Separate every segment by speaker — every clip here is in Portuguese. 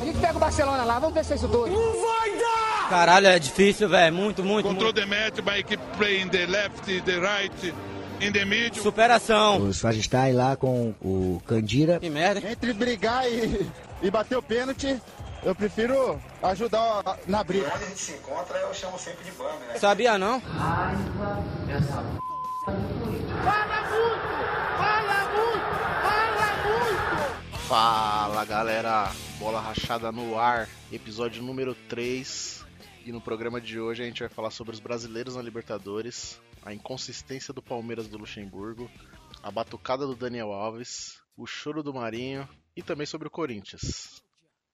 Speaker 1: A gente pega o Barcelona lá, vamos ver se é isso tudo.
Speaker 2: Não vai dar!
Speaker 3: Caralho, é difícil, velho. Muito, muito.
Speaker 4: Control the match by keep playing the left, the right, in the middle.
Speaker 3: Superação.
Speaker 5: O Svagistai lá com o Candira.
Speaker 3: Que merda.
Speaker 6: Entre brigar e, e bater o pênalti, eu prefiro ajudar na briga.
Speaker 7: Onde a gente se encontra, eu chamo sempre de banda, né?
Speaker 3: Sabia não?
Speaker 1: Raiva dessa Fala muito! Fala
Speaker 8: galera, bola rachada no ar, episódio número 3. E no programa de hoje a gente vai falar sobre os brasileiros na Libertadores, a inconsistência do Palmeiras do Luxemburgo, a batucada do Daniel Alves, o choro do Marinho e também sobre o Corinthians.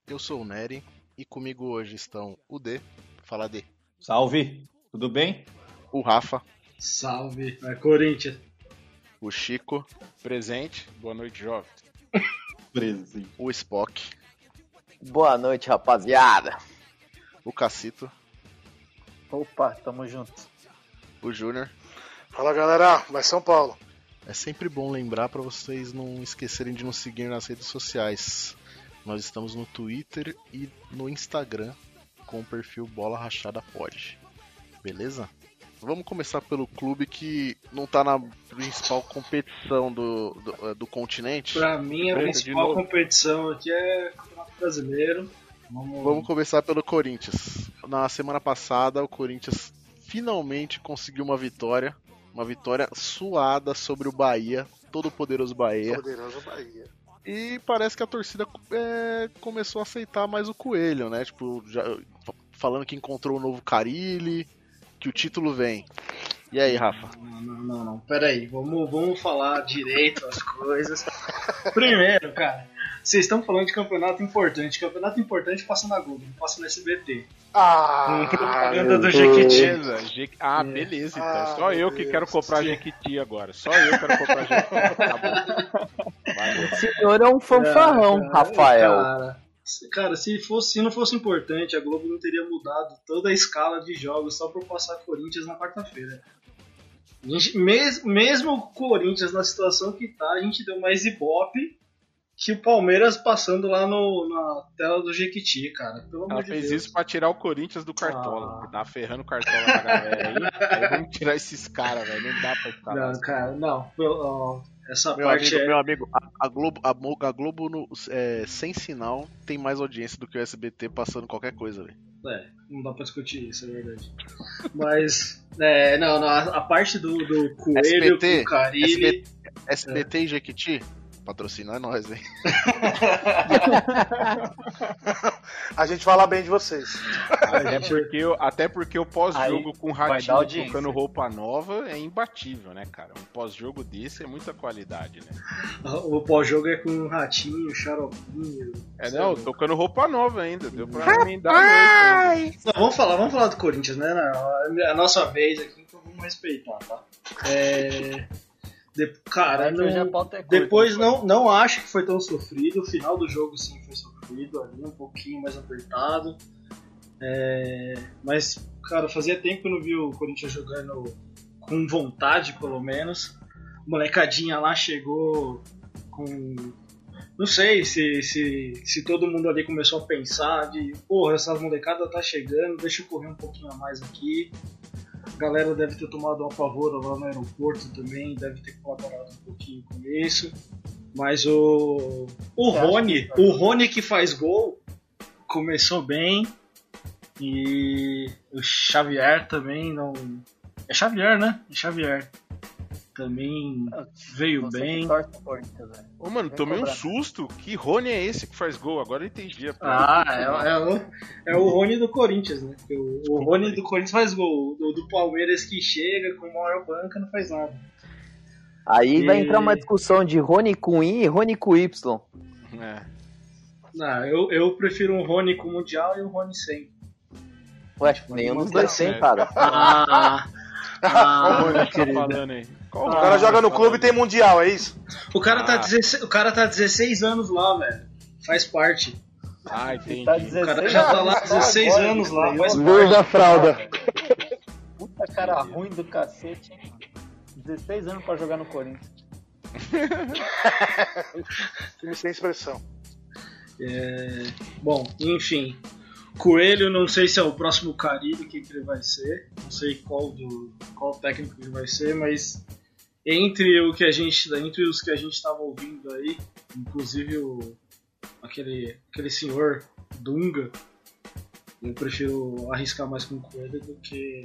Speaker 8: Eu sou o Nery e comigo hoje estão o D, fala D,
Speaker 9: Salve, tudo bem?
Speaker 8: o Rafa,
Speaker 10: Salve, é Corinthians.
Speaker 8: o Chico,
Speaker 4: Presente. Boa noite, jovem.
Speaker 9: Presente.
Speaker 8: o Spock,
Speaker 11: Boa noite, rapaziada.
Speaker 8: o Cacito,
Speaker 11: Opa, tamo junto.
Speaker 8: o Júnior.
Speaker 6: Fala galera, vai São Paulo.
Speaker 8: É sempre bom lembrar para vocês não esquecerem de nos seguir nas redes sociais. Nós estamos no Twitter e no Instagram com o perfil Bola Rachada Pod. Beleza? Vamos começar pelo clube que não tá na principal competição do, do, eh, do continente.
Speaker 10: Pra mim, a principal competição aqui é Campeonato Brasileiro. Vamos,
Speaker 8: Vamos começar pelo Corinthians. Na semana passada, o Corinthians finalmente conseguiu uma vitória. Uma vitória suada sobre o Bahia, todo poderoso Bahia.
Speaker 6: Poderoso Bahia.
Speaker 8: E parece que a torcida é, começou a aceitar mais o Coelho, né? Tipo, já, falando que encontrou o novo Carilli, que o título vem. E aí, Rafa?
Speaker 10: Não, não, não, não. Pera aí, vamos, vamos falar direito as coisas. Primeiro, cara, vocês estão falando de campeonato importante. Campeonato importante passa na Globo, não passa no SBT.
Speaker 6: Ah,
Speaker 10: Com propaganda do Jequiti.
Speaker 4: Beleza. Je- Ah, beleza, então.
Speaker 6: Ah,
Speaker 4: Só eu que
Speaker 6: Deus.
Speaker 4: quero comprar Jequiti agora. Só eu quero comprar Jequiti. Tá bom.
Speaker 11: O senhor é um fanfarrão,
Speaker 10: Cara,
Speaker 11: Rafael.
Speaker 10: Cara, cara, se, fosse, se não fosse importante, a Globo não teria mudado toda a escala de jogos só pra passar Corinthians na quarta-feira. A gente- mes- mesmo o Corinthians na situação que tá, a gente deu mais ibope que o Palmeiras passando lá no, na tela do Jequiti, cara. Pelo
Speaker 4: Ela
Speaker 10: de
Speaker 4: fez isso pra tirar o Corinthians do Cartola.
Speaker 10: Ah.
Speaker 4: Tá ferrando o Cartola pra galera aí. Aí vamos tirar esses caras, velho. Não dá pra ficar lá.
Speaker 10: Não, cara, não. pelo- ó, essa
Speaker 8: Meu
Speaker 10: parte
Speaker 8: amigo,
Speaker 10: é.
Speaker 8: meu amigo, a, a Globo, a, a Globo no- é, sem sinal tem mais audiência do que o SBT passando qualquer coisa, velho.
Speaker 10: É, não dá pra discutir isso, é verdade. Mas, é, não, não, a, a parte do, do Coelho
Speaker 8: SBT,
Speaker 10: Carilli.
Speaker 8: SBT e Jequiti? Patrocina é nós, hein?
Speaker 6: a gente fala bem de vocês.
Speaker 4: Até porque, o- até porque o pós-jogo com o
Speaker 11: dar
Speaker 4: Ratinho tocando roupa nova é imbatível, né, cara? Um pós-jogo desse é muita qualidade, né?
Speaker 10: O pós-jogo é com o Ratinho, Xaropinho.
Speaker 4: É, não, tocando roupa nova ainda. Deu pra emendar a noite.
Speaker 10: Não, vamos falar, vamos falar do Corinthians, né? Não, É a nossa vez aqui, então vamos respeitar, tá? É. de- cara,
Speaker 11: a
Speaker 10: não,
Speaker 11: é
Speaker 10: depois não, não acho que foi tão sofrido. O final do jogo sim foi sofrido, ali um pouquinho mais apertado. É, mas, cara, fazia tempo que eu não vi o Corinthians jogando com vontade, pelo menos. Molecadinha lá chegou com. Não sei se, se, se todo mundo ali começou a pensar de, porra, essa molecada tá chegando, deixa eu correr um pouquinho a mais aqui. A galera deve ter tomado uma pavora lá no aeroporto também, deve ter colaborado um pouquinho com isso. Mas o. O Rony,
Speaker 11: que-
Speaker 10: o Rony que faz gol, começou bem. E o Xavier também não. É Xavier, né? É Xavier. Também veio
Speaker 11: Você
Speaker 10: bem.
Speaker 4: Ô, mano,
Speaker 11: Vem
Speaker 4: tomei um susto. Que Rony é esse que faz gol? Agora eu entendi. a
Speaker 10: Ah, é, é o, é o Rony do Corinthians, né? O, o Rony do Corinthians faz gol. O do Palmeiras que chega com maior banca não faz nada.
Speaker 11: Aí vai
Speaker 10: E-
Speaker 11: entrar uma discussão de Rony com I e Rony com Y.
Speaker 4: É.
Speaker 10: Ah, eu, eu prefiro um Rony com Mundial e um Rony sem.
Speaker 11: Ué, nenhum dos dois
Speaker 4: certo.
Speaker 11: cara.
Speaker 10: Ah,
Speaker 4: Qual
Speaker 10: ah,
Speaker 4: Rony que tá
Speaker 10: querido.
Speaker 4: falando aí? Qual
Speaker 6: O
Speaker 4: Rony
Speaker 6: cara joga
Speaker 4: tá
Speaker 6: no clube e tem mundial, é isso?
Speaker 10: O cara, tá
Speaker 4: Ah.
Speaker 10: 16, o cara tá 16 anos lá, velho. Faz parte.
Speaker 4: Ah, entendi.
Speaker 11: Tá
Speaker 10: O cara já tá lá 16 anos lá, faz
Speaker 11: Gordo da fralda.
Speaker 12: Puta cara ruim do cacete, hein? 16 anos pra jogar no Corinthians.
Speaker 6: Time sem expressão.
Speaker 10: É, bom, enfim. Coelho, não sei se é o próximo Caribe, que ele vai ser. Não sei qual do qual técnico ele vai ser, mas entre o que a gente, entre os que a gente estava ouvindo aí, inclusive o aquele aquele senhor Dunga, eu prefiro arriscar mais com o Coelho do que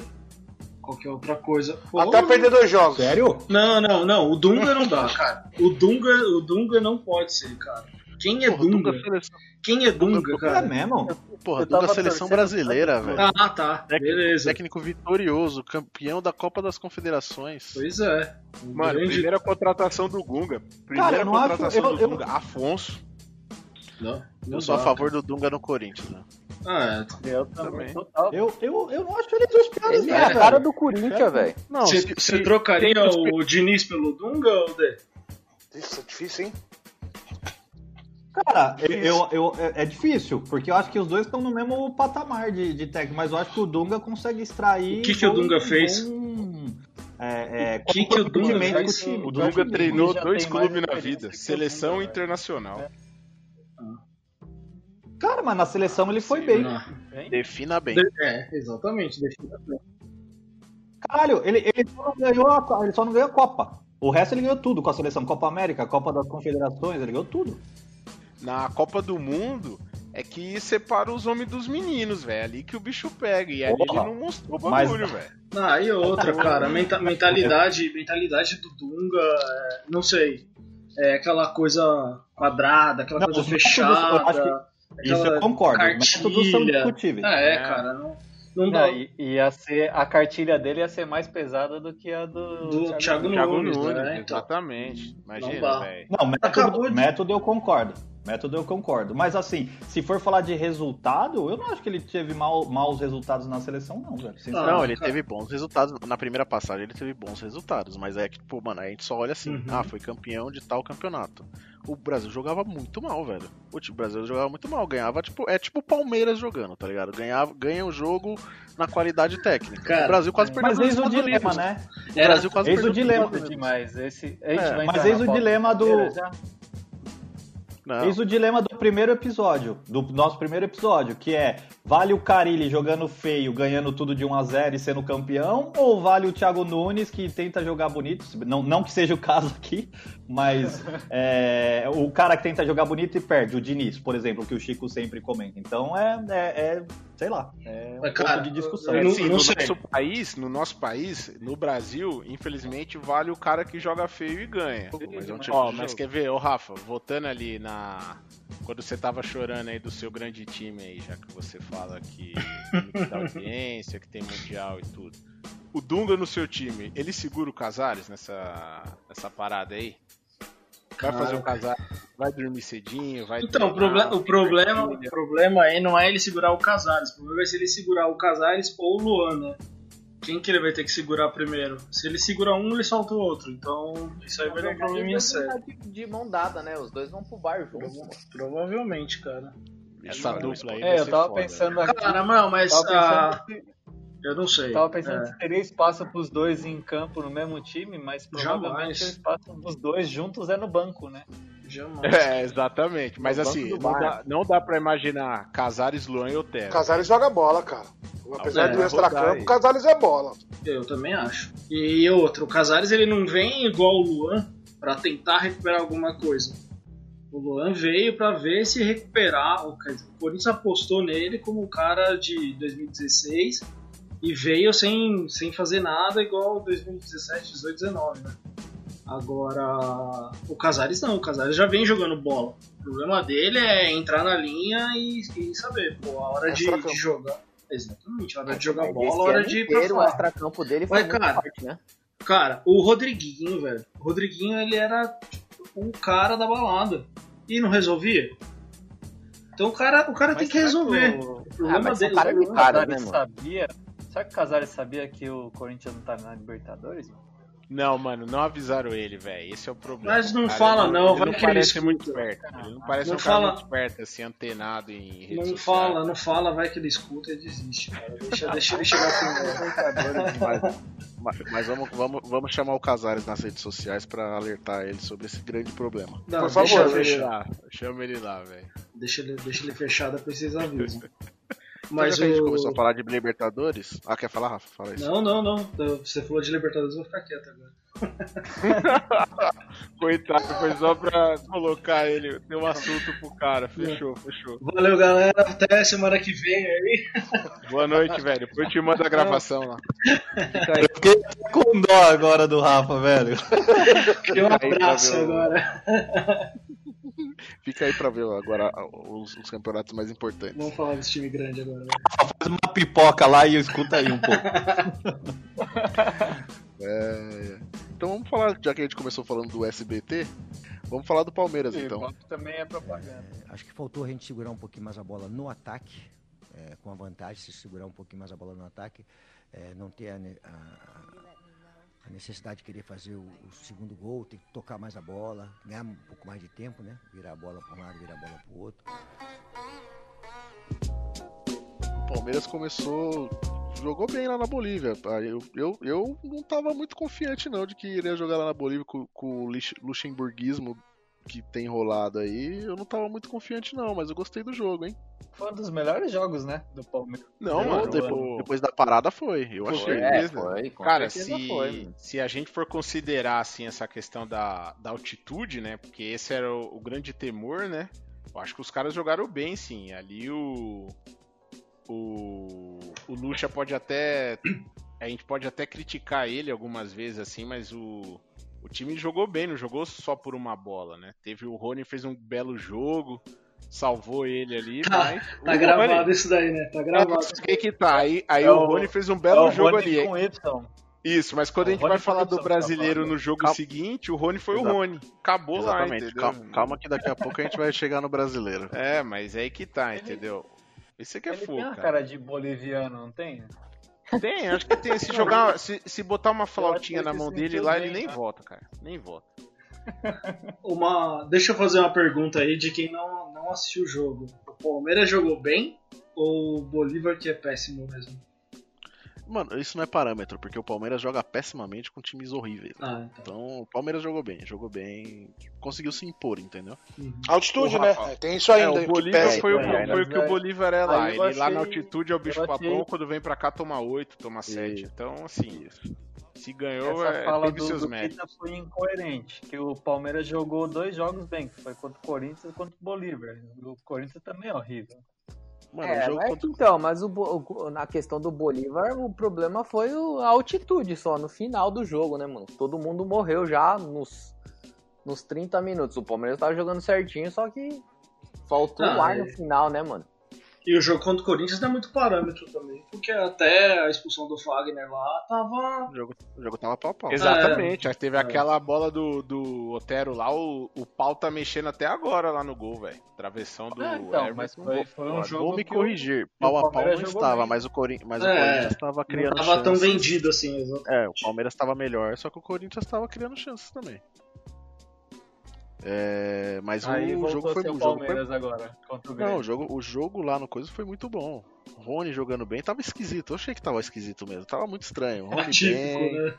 Speaker 10: qualquer outra coisa.
Speaker 6: Até perder dois jogos.
Speaker 5: Sério?
Speaker 10: Não, não, não. O Dunga não dá, cara. O Dunga, o Dunga não pode ser, cara. Quem é
Speaker 8: Porra,
Speaker 10: Dunga?
Speaker 8: Dunga.
Speaker 10: Quem é Dunga,
Speaker 5: É
Speaker 10: cara?
Speaker 5: mesmo?
Speaker 8: Porra,
Speaker 12: Eu
Speaker 8: Dunga
Speaker 12: tava
Speaker 8: seleção brasileira, velho.
Speaker 10: Ah, tá.
Speaker 8: Técnico,
Speaker 10: Beleza.
Speaker 8: técnico vitorioso, campeão da Copa das Confederações.
Speaker 10: Pois é. Um
Speaker 4: Mano,
Speaker 10: grande-
Speaker 4: primeira contratação do Gunga. Primeira
Speaker 5: Cara,
Speaker 4: contratação
Speaker 5: eu-
Speaker 4: do
Speaker 5: eu-
Speaker 4: Gunga. Afonso.
Speaker 10: Não, não
Speaker 8: Eu sou a
Speaker 10: dá,
Speaker 8: favor do Dunga no Corinthians, né?
Speaker 10: Ah,
Speaker 12: Eu
Speaker 4: Também.
Speaker 5: Eu, eu, eu não acho ele dos piores,
Speaker 11: Ele é a
Speaker 5: velho.
Speaker 11: cara do Corinthians, velho.
Speaker 8: Não,
Speaker 10: Você trocaria o Diniz pelo Dunga ou Dê?
Speaker 6: Isso é difícil, hein?
Speaker 2: Cara, eu, eu, é é difícil, porque eu acho que os dois estão no mesmo patamar de, de técnico, mas eu acho que o Dunga consegue extrair.
Speaker 10: O que que o Dunga fez?
Speaker 2: é, é,
Speaker 10: O que que o Dunga fez?
Speaker 2: o time.
Speaker 4: O
Speaker 2: do
Speaker 4: Dunga
Speaker 2: time.
Speaker 4: treinou dois clubes na vida. Seleção
Speaker 12: Dunga,
Speaker 4: e
Speaker 12: velho.
Speaker 4: internacional.
Speaker 2: Cara, mas na seleção ele foi bem.
Speaker 10: Não.
Speaker 8: defina bem.
Speaker 10: É, exatamente. defina bem.
Speaker 2: Caralho, ele, ele, só não ganhou a, ele só não ganhou a Copa. O resto ele ganhou tudo com a seleção. Copa América, Copa das Confederações, ele ganhou tudo.
Speaker 4: Na Copa do Mundo é que separa os homens dos meninos, velho. Ali que o bicho pega. E ali
Speaker 2: Porra.
Speaker 4: ele não mostrou o
Speaker 2: Mas-
Speaker 4: bagulho, velho.
Speaker 10: Ah, e outra, cara, menta- mentalidade, mentalidade do Dunga, é, não sei, é aquela coisa quadrada, aquela
Speaker 2: Não,
Speaker 10: coisa
Speaker 2: acho
Speaker 10: fechada,
Speaker 2: Isso
Speaker 10: aquela
Speaker 2: eu concordo. Os métodos são
Speaker 10: cartilha.
Speaker 2: discutíveis.
Speaker 10: É,
Speaker 4: É.
Speaker 10: cara, não, não
Speaker 12: Não,
Speaker 10: dá.
Speaker 12: ia ser, a cartilha dele ia ser mais pesada do que a do,
Speaker 10: Do Thiago
Speaker 4: Thiago
Speaker 10: Nunes,
Speaker 4: Nunes,
Speaker 10: né, então.
Speaker 4: exatamente. Imagina, velho.
Speaker 2: Não, método,
Speaker 10: Acabou de-
Speaker 2: método eu concordo. Método eu concordo. Mas assim, se for falar de resultado, eu não acho que ele teve mal, maus resultados na seleção, não, velho.
Speaker 8: Não, ele teve bons resultados. Na primeira passagem ele teve bons resultados, mas é que, pô, mano, a gente só olha assim,
Speaker 10: Uhum.
Speaker 8: ah, foi campeão de tal campeonato. O Brasil jogava muito mal, velho. O time brasileiro jogava muito mal, ganhava, tipo, é tipo o Palmeiras jogando, tá ligado? Ganhava, ganha o jogo na qualidade técnica.
Speaker 10: Cara,
Speaker 8: o Brasil quase
Speaker 10: é.
Speaker 8: perdeu
Speaker 2: Mas eis o dilema,
Speaker 8: Unidos.
Speaker 2: né?
Speaker 8: O Brasil quase
Speaker 2: Eis o
Speaker 8: perdeu
Speaker 2: dilema.
Speaker 8: pros Estados Unidos.
Speaker 12: demais. Esse,
Speaker 2: É, mas eis o dilema do-.
Speaker 8: Não.
Speaker 2: Eis o dilema do primeiro episódio, do nosso primeiro episódio, que é vale o Carilli jogando feio, ganhando tudo de 1 a 0 e sendo campeão, ou vale o Thiago Nunes que tenta jogar bonito, não, não que seja o caso aqui, mas é, o cara que tenta jogar bonito e perde, o Diniz, por exemplo, que o Chico sempre comenta. Então é, é- é, sei lá, é um
Speaker 10: Mas, cara,
Speaker 2: ponto de discussão.
Speaker 10: eu não-
Speaker 4: assim,
Speaker 10: não
Speaker 4: no
Speaker 10: sei.
Speaker 4: nosso país, no nosso país, no Brasil, infelizmente, vale o cara que joga feio e ganha.
Speaker 8: Mas é um tipo
Speaker 4: Ó, mas quer ver, ô Rafa, voltando ali na. Quando você tava chorando aí do seu grande time aí, já que você fala que dá audiência, que tem mundial e tudo. O Dunga no seu time, ele segura o Casares nessa, nessa parada aí? Vai
Speaker 10: Cara.
Speaker 4: fazer o Casares, vai dormir cedinho, vai.
Speaker 10: Então, o,
Speaker 4: treinar,
Speaker 10: proble- o problema, o problema aí não é ele segurar o Casares, o problema é se ele segurar o Casares ou o Luan, né? Quem que ele vai ter que segurar primeiro? Se ele segura um, ele solta o outro. Então, isso aí vai dar um probleminha sério.
Speaker 11: De, de mão dada, né? Os dois vão pro bar juntos.
Speaker 10: Prova- Provavelmente, cara.
Speaker 4: Essa dupla aí.
Speaker 12: É,
Speaker 4: vai
Speaker 12: eu
Speaker 4: ser
Speaker 12: tava
Speaker 4: foda,
Speaker 12: pensando
Speaker 4: né?
Speaker 12: aqui.
Speaker 10: Cara, não, mas.
Speaker 12: Tava
Speaker 10: ah,
Speaker 12: pensando,
Speaker 10: eu não sei.
Speaker 12: tava pensando
Speaker 10: É.
Speaker 12: se teria espaço pros dois em campo no mesmo time, mas provavelmente
Speaker 10: Jamais.
Speaker 12: o espaço dos dois juntos é no banco, né?
Speaker 10: Jamais.
Speaker 4: É, exatamente. Mas
Speaker 11: No
Speaker 4: assim, não dá, não dá pra imaginar Casares, Luan e Otero.
Speaker 6: Casares joga bola, cara. Apesar
Speaker 4: Ah,
Speaker 6: do
Speaker 4: é,
Speaker 6: extracampo, o Casares é bola.
Speaker 10: Eu também acho. E outro, o Casares ele não vem igual o Luan pra tentar recuperar alguma coisa. O Luan veio pra ver se recuperar. O Corinthians apostou nele como o cara de 2016 e veio sem, sem fazer nada igual 2017, 18, 19, né? Agora, o Casares não, o Casares já vem jogando bola. O problema dele é entrar na linha e, e saber, pô, a hora de, de jogar. Exatamente, a hora de jogar bola, a hora de ir pra
Speaker 11: inteiro, o
Speaker 10: fora.
Speaker 11: extracampo dele foi
Speaker 10: Mas, cara,
Speaker 11: forte, né?
Speaker 10: Cara, o Rodriguinho, velho. O Rodriguinho, ele era tipo, o cara da balada. E não resolvia. Então o cara, o cara tem que resolver. O
Speaker 11: Ah,
Speaker 10: problema
Speaker 11: mas são
Speaker 10: dele
Speaker 11: cara de
Speaker 10: o
Speaker 11: cara,
Speaker 12: Casares
Speaker 11: né, mano?
Speaker 12: sabia. Será que o Casares sabia que o Corinthians não tá na Libertadores?
Speaker 4: Não, mano, não avisaram ele, velho. Esse é o problema.
Speaker 10: Mas não
Speaker 4: Cara,
Speaker 10: fala,
Speaker 4: ele
Speaker 10: não,
Speaker 4: Ele
Speaker 10: vai
Speaker 4: não
Speaker 10: que ele
Speaker 4: parece
Speaker 10: escuta.
Speaker 4: muito esperto. Ele não parece
Speaker 10: Não
Speaker 4: um cara
Speaker 10: fala-
Speaker 4: muito esperto, assim, antenado em rede
Speaker 10: Não
Speaker 4: social.
Speaker 10: fala, não fala, vai que ele escuta e desiste, cara. Deixa, deixa ele chegar primeiro.
Speaker 8: Mas, mas- mas vamos, vamos, vamos chamar o Casares nas redes sociais pra alertar ele sobre esse grande problema.
Speaker 10: Não,
Speaker 8: Por
Speaker 10: deixa
Speaker 8: favor,
Speaker 10: eu
Speaker 4: Chama ele lá, chama ele lá, velho.
Speaker 10: Deixa ele, deixa ele fechado, depois vocês avisam.
Speaker 8: Mas já que a gente
Speaker 10: o...
Speaker 8: começou a falar de Libertadores. Ah, quer falar, Rafa? Fala isso.
Speaker 10: Não, não, não. Você falou de Libertadores, eu vou ficar quieto agora.
Speaker 4: Coitado, foi só pra colocar ele, ter um assunto pro cara. Fechou, fechou.
Speaker 10: Valeu, galera. Até semana que vem aí.
Speaker 4: Boa noite, velho. Depois eu te mando a gravação lá.
Speaker 2: Eu fiquei com dó agora do Rafa, velho.
Speaker 10: E um
Speaker 8: pra
Speaker 10: abraço
Speaker 8: o-
Speaker 10: agora.
Speaker 8: Fica aí pra ver agora os, os campeonatos mais importantes.
Speaker 10: Vamos falar desse time grande agora. né?
Speaker 2: Faz uma pipoca lá e escuta aí um pouco.
Speaker 8: É, Então vamos falar, já que a gente começou falando do SBT, vamos falar do Palmeiras então.
Speaker 12: também é propaganda.
Speaker 13: Acho que faltou a gente segurar um pouquinho mais a bola no ataque, é, com a vantagem, se segurar um pouquinho mais a bola no ataque, é, não ter a, a- a necessidade de querer fazer o, o segundo gol, ter que tocar mais a bola, ganhar um pouco mais de tempo, né? Virar a bola para um lado, virar a bola para o outro.
Speaker 8: O Palmeiras começou. Jogou bem lá na Bolívia. Ah, Eu, eu, eu não tava muito confiante não de que iria jogar lá na Bolívia com, com o luxemburguismo que tem rolado aí. Eu não tava muito confiante não, mas eu gostei do jogo, hein?
Speaker 12: Foi um dos melhores jogos, né? Do Palmeiras.
Speaker 4: Não,
Speaker 8: Eu-
Speaker 4: mano.
Speaker 8: depois, depois da parada foi, eu
Speaker 4: Com
Speaker 8: achei.
Speaker 4: certeza.
Speaker 11: foi, com
Speaker 4: Cara, se,
Speaker 11: foi,
Speaker 4: se a gente for considerar assim essa questão da, da altitude, né? Porque esse era o, o grande temor, né? Eu acho que os caras jogaram bem, sim. Ali o o o Lucha pode até a gente pode até criticar ele algumas vezes assim, mas o o time jogou bem, não jogou só por uma bola, né? Teve o Rony fez um belo jogo, salvou ele ali,
Speaker 10: Tá,
Speaker 4: mas
Speaker 10: tá gravado
Speaker 4: Rony-
Speaker 10: isso daí, né? Tá gravado.
Speaker 4: o que que tá? Aí, aí
Speaker 12: É
Speaker 4: o
Speaker 12: o-
Speaker 4: Rony fez um
Speaker 12: É
Speaker 4: belo
Speaker 12: o
Speaker 4: jogo
Speaker 12: Rony
Speaker 4: ali.
Speaker 12: com Y.
Speaker 4: Isso, mas quando
Speaker 12: É
Speaker 4: a gente
Speaker 12: Rony
Speaker 4: vai falar do
Speaker 12: Y,
Speaker 4: brasileiro
Speaker 12: tá
Speaker 4: no jogo
Speaker 8: Calma.
Speaker 4: seguinte, o Rony foi
Speaker 8: Exato.
Speaker 4: o Rony. Acabou lá,
Speaker 8: Exatamente.
Speaker 4: entendeu?
Speaker 8: Calma, calma que daqui a pouco a gente vai chegar no brasileiro.
Speaker 4: É, mas é aí que tá, entendeu? Esse aqui é fogo,
Speaker 12: tem uma
Speaker 4: cara.
Speaker 12: cara de boliviano, não tem?
Speaker 4: Tem, acho que tem. Se jogar, se, se botar uma flautinha na mão dele lá,
Speaker 12: bem,
Speaker 4: ele nem
Speaker 12: né?
Speaker 4: volta, cara. Nem volta.
Speaker 10: Uma... Deixa eu fazer uma pergunta aí de quem não, não assistiu o jogo. O Palmeiras jogou bem ou o Bolívar que é péssimo mesmo?
Speaker 8: Mano, isso não é parâmetro, porque o Palmeiras joga pessimamente com times horríveis.
Speaker 10: Ah, então.
Speaker 8: Então o Palmeiras jogou bem, jogou bem, conseguiu se impor, entendeu?
Speaker 10: Uhum.
Speaker 6: Altitude, né? Tem isso ainda.
Speaker 4: É, o
Speaker 6: que
Speaker 4: Bolívar foi, o,
Speaker 12: é,
Speaker 4: foi o que o
Speaker 12: é.
Speaker 4: Bolívar é lá. Ele lá na
Speaker 12: achei-
Speaker 4: altitude é o bicho
Speaker 12: eu
Speaker 4: papão,
Speaker 12: achei-
Speaker 4: quando vem pra cá toma 8, toma 7. Então, assim, se ganhou,
Speaker 12: Essa
Speaker 4: é,
Speaker 12: fala
Speaker 4: teve
Speaker 12: do,
Speaker 4: seus
Speaker 12: do. Pita foi incoerente, que o Palmeiras jogou dois jogos bem, que foi contra o Corinthians e contra o Bolívar. O Corinthians também é horrível.
Speaker 8: Mano,
Speaker 11: É,
Speaker 8: o jogo
Speaker 11: mas
Speaker 8: contra-
Speaker 11: então, mas o, o- na questão do Bolívar, o problema foi o- a altitude só, no final do jogo, né, mano? Todo mundo morreu já nos, nos 30 minutos. O Palmeiras tava jogando certinho, só que faltou
Speaker 10: Ah,
Speaker 11: o ar
Speaker 10: é.
Speaker 11: no final, né, mano?
Speaker 10: E o jogo contra o Corinthians não é muito parâmetro também, porque até a expulsão do Fagner lá tava.
Speaker 8: o jogo, o jogo tava pau a pau.
Speaker 4: Exatamente, aí teve
Speaker 10: É.
Speaker 4: aquela bola do, do Otero lá, o, o pau tá mexendo até agora lá no gol, velho. Travessão do
Speaker 12: Ah, então,
Speaker 4: Everton.
Speaker 12: mas foi, foi um jogo
Speaker 8: Vou me
Speaker 12: o-
Speaker 8: corrigir,
Speaker 12: o
Speaker 8: pau a pau
Speaker 12: Palmeiras
Speaker 8: não estava,
Speaker 12: bem.
Speaker 8: mas o, Corin... mas o
Speaker 10: É,
Speaker 8: Corinthians estava
Speaker 10: Não
Speaker 8: criando
Speaker 10: tava tão
Speaker 8: chances.
Speaker 10: vendido assim, exato.
Speaker 8: É, o Palmeiras estava melhor, só que o Corinthians estava criando chances também. É, mas
Speaker 12: Aí
Speaker 8: o jogo foi
Speaker 12: ser
Speaker 8: o jogo foi-
Speaker 12: agora, contra o
Speaker 8: Não, o jogo, o jogo lá no coisa foi muito bom. Rony jogando bem, tava esquisito. Eu achei que tava esquisito mesmo, tava muito estranho. Rony
Speaker 10: Atípico,
Speaker 8: bem,
Speaker 10: né?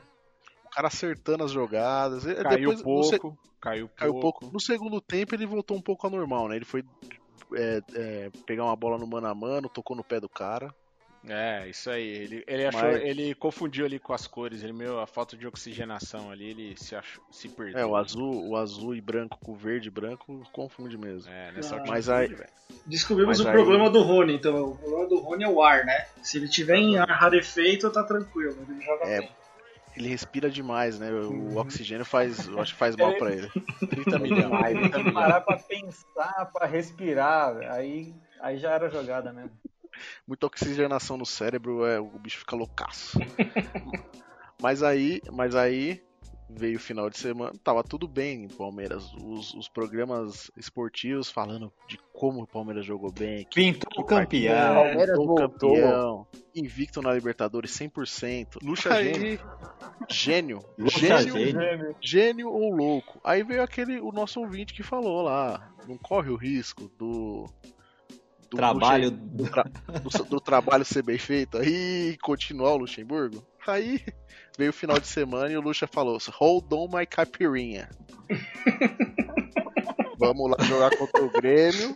Speaker 8: o cara acertando as jogadas. E
Speaker 4: Caiu
Speaker 8: depois, no se-
Speaker 4: pouco, caiu pouco.
Speaker 8: caiu pouco. No segundo tempo ele voltou um pouco ao normal, né? Ele foi é, é, pegar uma bola no mano a mano, tocou no pé do cara.
Speaker 4: É, isso aí. Ele, ele achou,
Speaker 8: Mas-
Speaker 4: ele confundiu ali com as cores. Ele meio a falta de oxigenação ali, ele se achou, se perdeu.
Speaker 8: É, o azul, o azul e branco com verde e branco confunde mesmo.
Speaker 4: É, nessa
Speaker 10: Ah.
Speaker 8: Mas aí.
Speaker 10: Descobrimos
Speaker 8: Mas
Speaker 10: o
Speaker 8: aí-
Speaker 10: problema do Rony, então. O problema do Rony é o ar, né? Se ele tiver em ar rarefeito, tá tranquilo. Ele joga
Speaker 8: É,
Speaker 10: bem.
Speaker 8: ele respira demais, né? O
Speaker 10: Uhum.
Speaker 8: oxigênio faz, eu acho que faz mal pra ele.
Speaker 12: 30 milhões. Tem que parar pra pensar, pra respirar. Aí, aí já era jogada mesmo.
Speaker 8: Muita oxigenação no cérebro, é, o bicho fica loucaço. mas aí, mas aí veio o final de semana, tava tudo bem em Palmeiras. Os, os programas esportivos falando de como o Palmeiras jogou bem. que-
Speaker 2: Pintou
Speaker 8: que
Speaker 2: o campeão.
Speaker 8: partida,
Speaker 11: Palmeiras
Speaker 8: pintou
Speaker 11: voltou.
Speaker 8: campeão, invicto na Libertadores 100%.
Speaker 4: Lucha
Speaker 8: aí,
Speaker 4: gênio.
Speaker 8: Gênio.
Speaker 2: Lucha
Speaker 8: Gênio,
Speaker 2: gênio.
Speaker 8: gênio ou louco. Aí veio aquele, o nosso ouvinte que falou lá, não corre o risco do. Do
Speaker 2: Trabalho-
Speaker 8: Luxem- do, tra- do- do trabalho ser bem feito aí e continuar o Luxemburgo. Aí veio o final de semana e o Lucha falou: Hold on my caipirinha. Vamos lá jogar contra o Grêmio.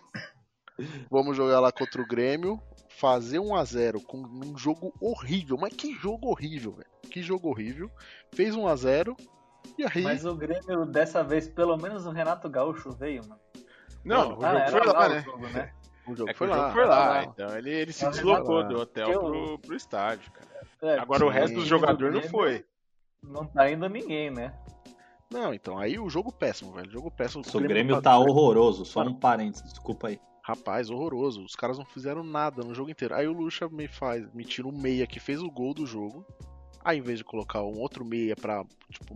Speaker 8: Vamos jogar lá contra o Grêmio. Fazer 1x0 com um jogo horrível. Mas que jogo horrível, velho. Que jogo horrível. Fez 1x0. E aí.
Speaker 12: Mas o Grêmio, dessa vez, pelo menos o Renato Gaúcho veio, mano.
Speaker 4: Não, o
Speaker 12: Ah,
Speaker 4: jogo
Speaker 12: era
Speaker 4: foi lá,
Speaker 12: lá o
Speaker 4: né?
Speaker 12: jogo, né?
Speaker 8: O jogo
Speaker 4: É que
Speaker 8: foi
Speaker 4: o
Speaker 8: lá.
Speaker 4: jogo foi lá,
Speaker 12: lá.
Speaker 4: então ele, ele se
Speaker 12: Era
Speaker 4: deslocou do hotel
Speaker 12: eu-
Speaker 4: pro, pro estádio, cara.
Speaker 12: É,
Speaker 4: Agora o resto dos jogadores não
Speaker 12: Grêmio
Speaker 4: foi.
Speaker 12: Não tá indo ninguém, né?
Speaker 8: Não, então, aí o jogo péssimo, velho. O jogo péssimo.
Speaker 2: O Grêmio tá horroroso, só um parênteses, desculpa aí.
Speaker 8: Rapaz, horroroso. Os caras não fizeram nada no jogo inteiro. Aí o Lucha me faz, me tira um meia que fez o gol do jogo. Aí, em vez de colocar um outro meia pra, tipo,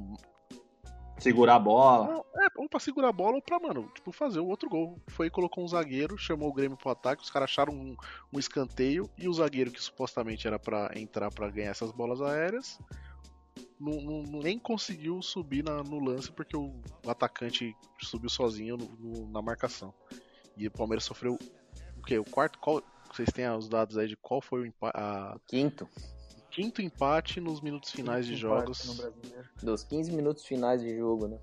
Speaker 2: Segurar a bola.
Speaker 8: é, ou pra segurar a bola ou pra, mano, tipo, fazer o outro gol. Foi e colocou um zagueiro, chamou o Grêmio pro ataque, os caras acharam um, um escanteio e o zagueiro que supostamente era pra entrar pra ganhar essas bolas aéreas. Não, não- nem conseguiu subir na- no lance porque o, o atacante subiu sozinho no- no- na marcação. E o Palmeiras sofreu o quê? O quarto? Qual, vocês têm os dados aí de qual foi o empate?
Speaker 11: Quinto.
Speaker 8: Quinto empate nos minutos finais de
Speaker 12: Empate no
Speaker 8: jogos.
Speaker 11: Dos 15 minutos finais de jogo, né?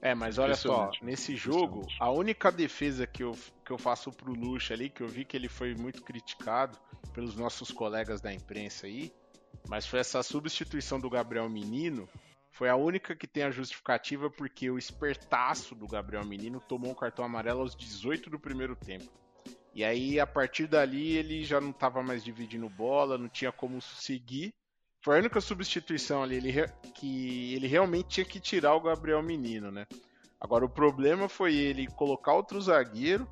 Speaker 4: É, mas olha só, nesse jogo, a única defesa que eu, que eu faço pro Lucha ali, que eu vi que ele foi muito criticado pelos nossos colegas da imprensa aí, mas foi essa substituição do Gabriel Menino, foi a única que tem a justificativa porque o espertaço do Gabriel Menino tomou um cartão amarelo aos 18 do primeiro tempo. E aí, a partir dali, ele já não tava mais dividindo bola, não tinha como seguir. Foi a única substituição ali ele que ele realmente tinha que tirar o Gabriel Menino, né? Agora, o problema foi ele colocar outro zagueiro,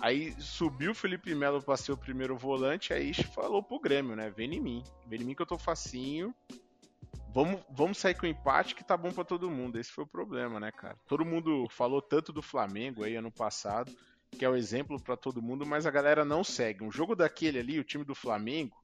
Speaker 4: aí subiu o Felipe Melo para ser o primeiro volante, aí falou pro Grêmio, né? Vem em mim, vem em mim que eu tô facinho. Vamos, vamos sair com empate que tá bom pra todo mundo. Esse foi o problema, né, cara? Todo mundo falou tanto do Flamengo aí ano passado, que é o exemplo pra todo mundo, mas a galera não segue. Um jogo daquele ali, o time do Flamengo,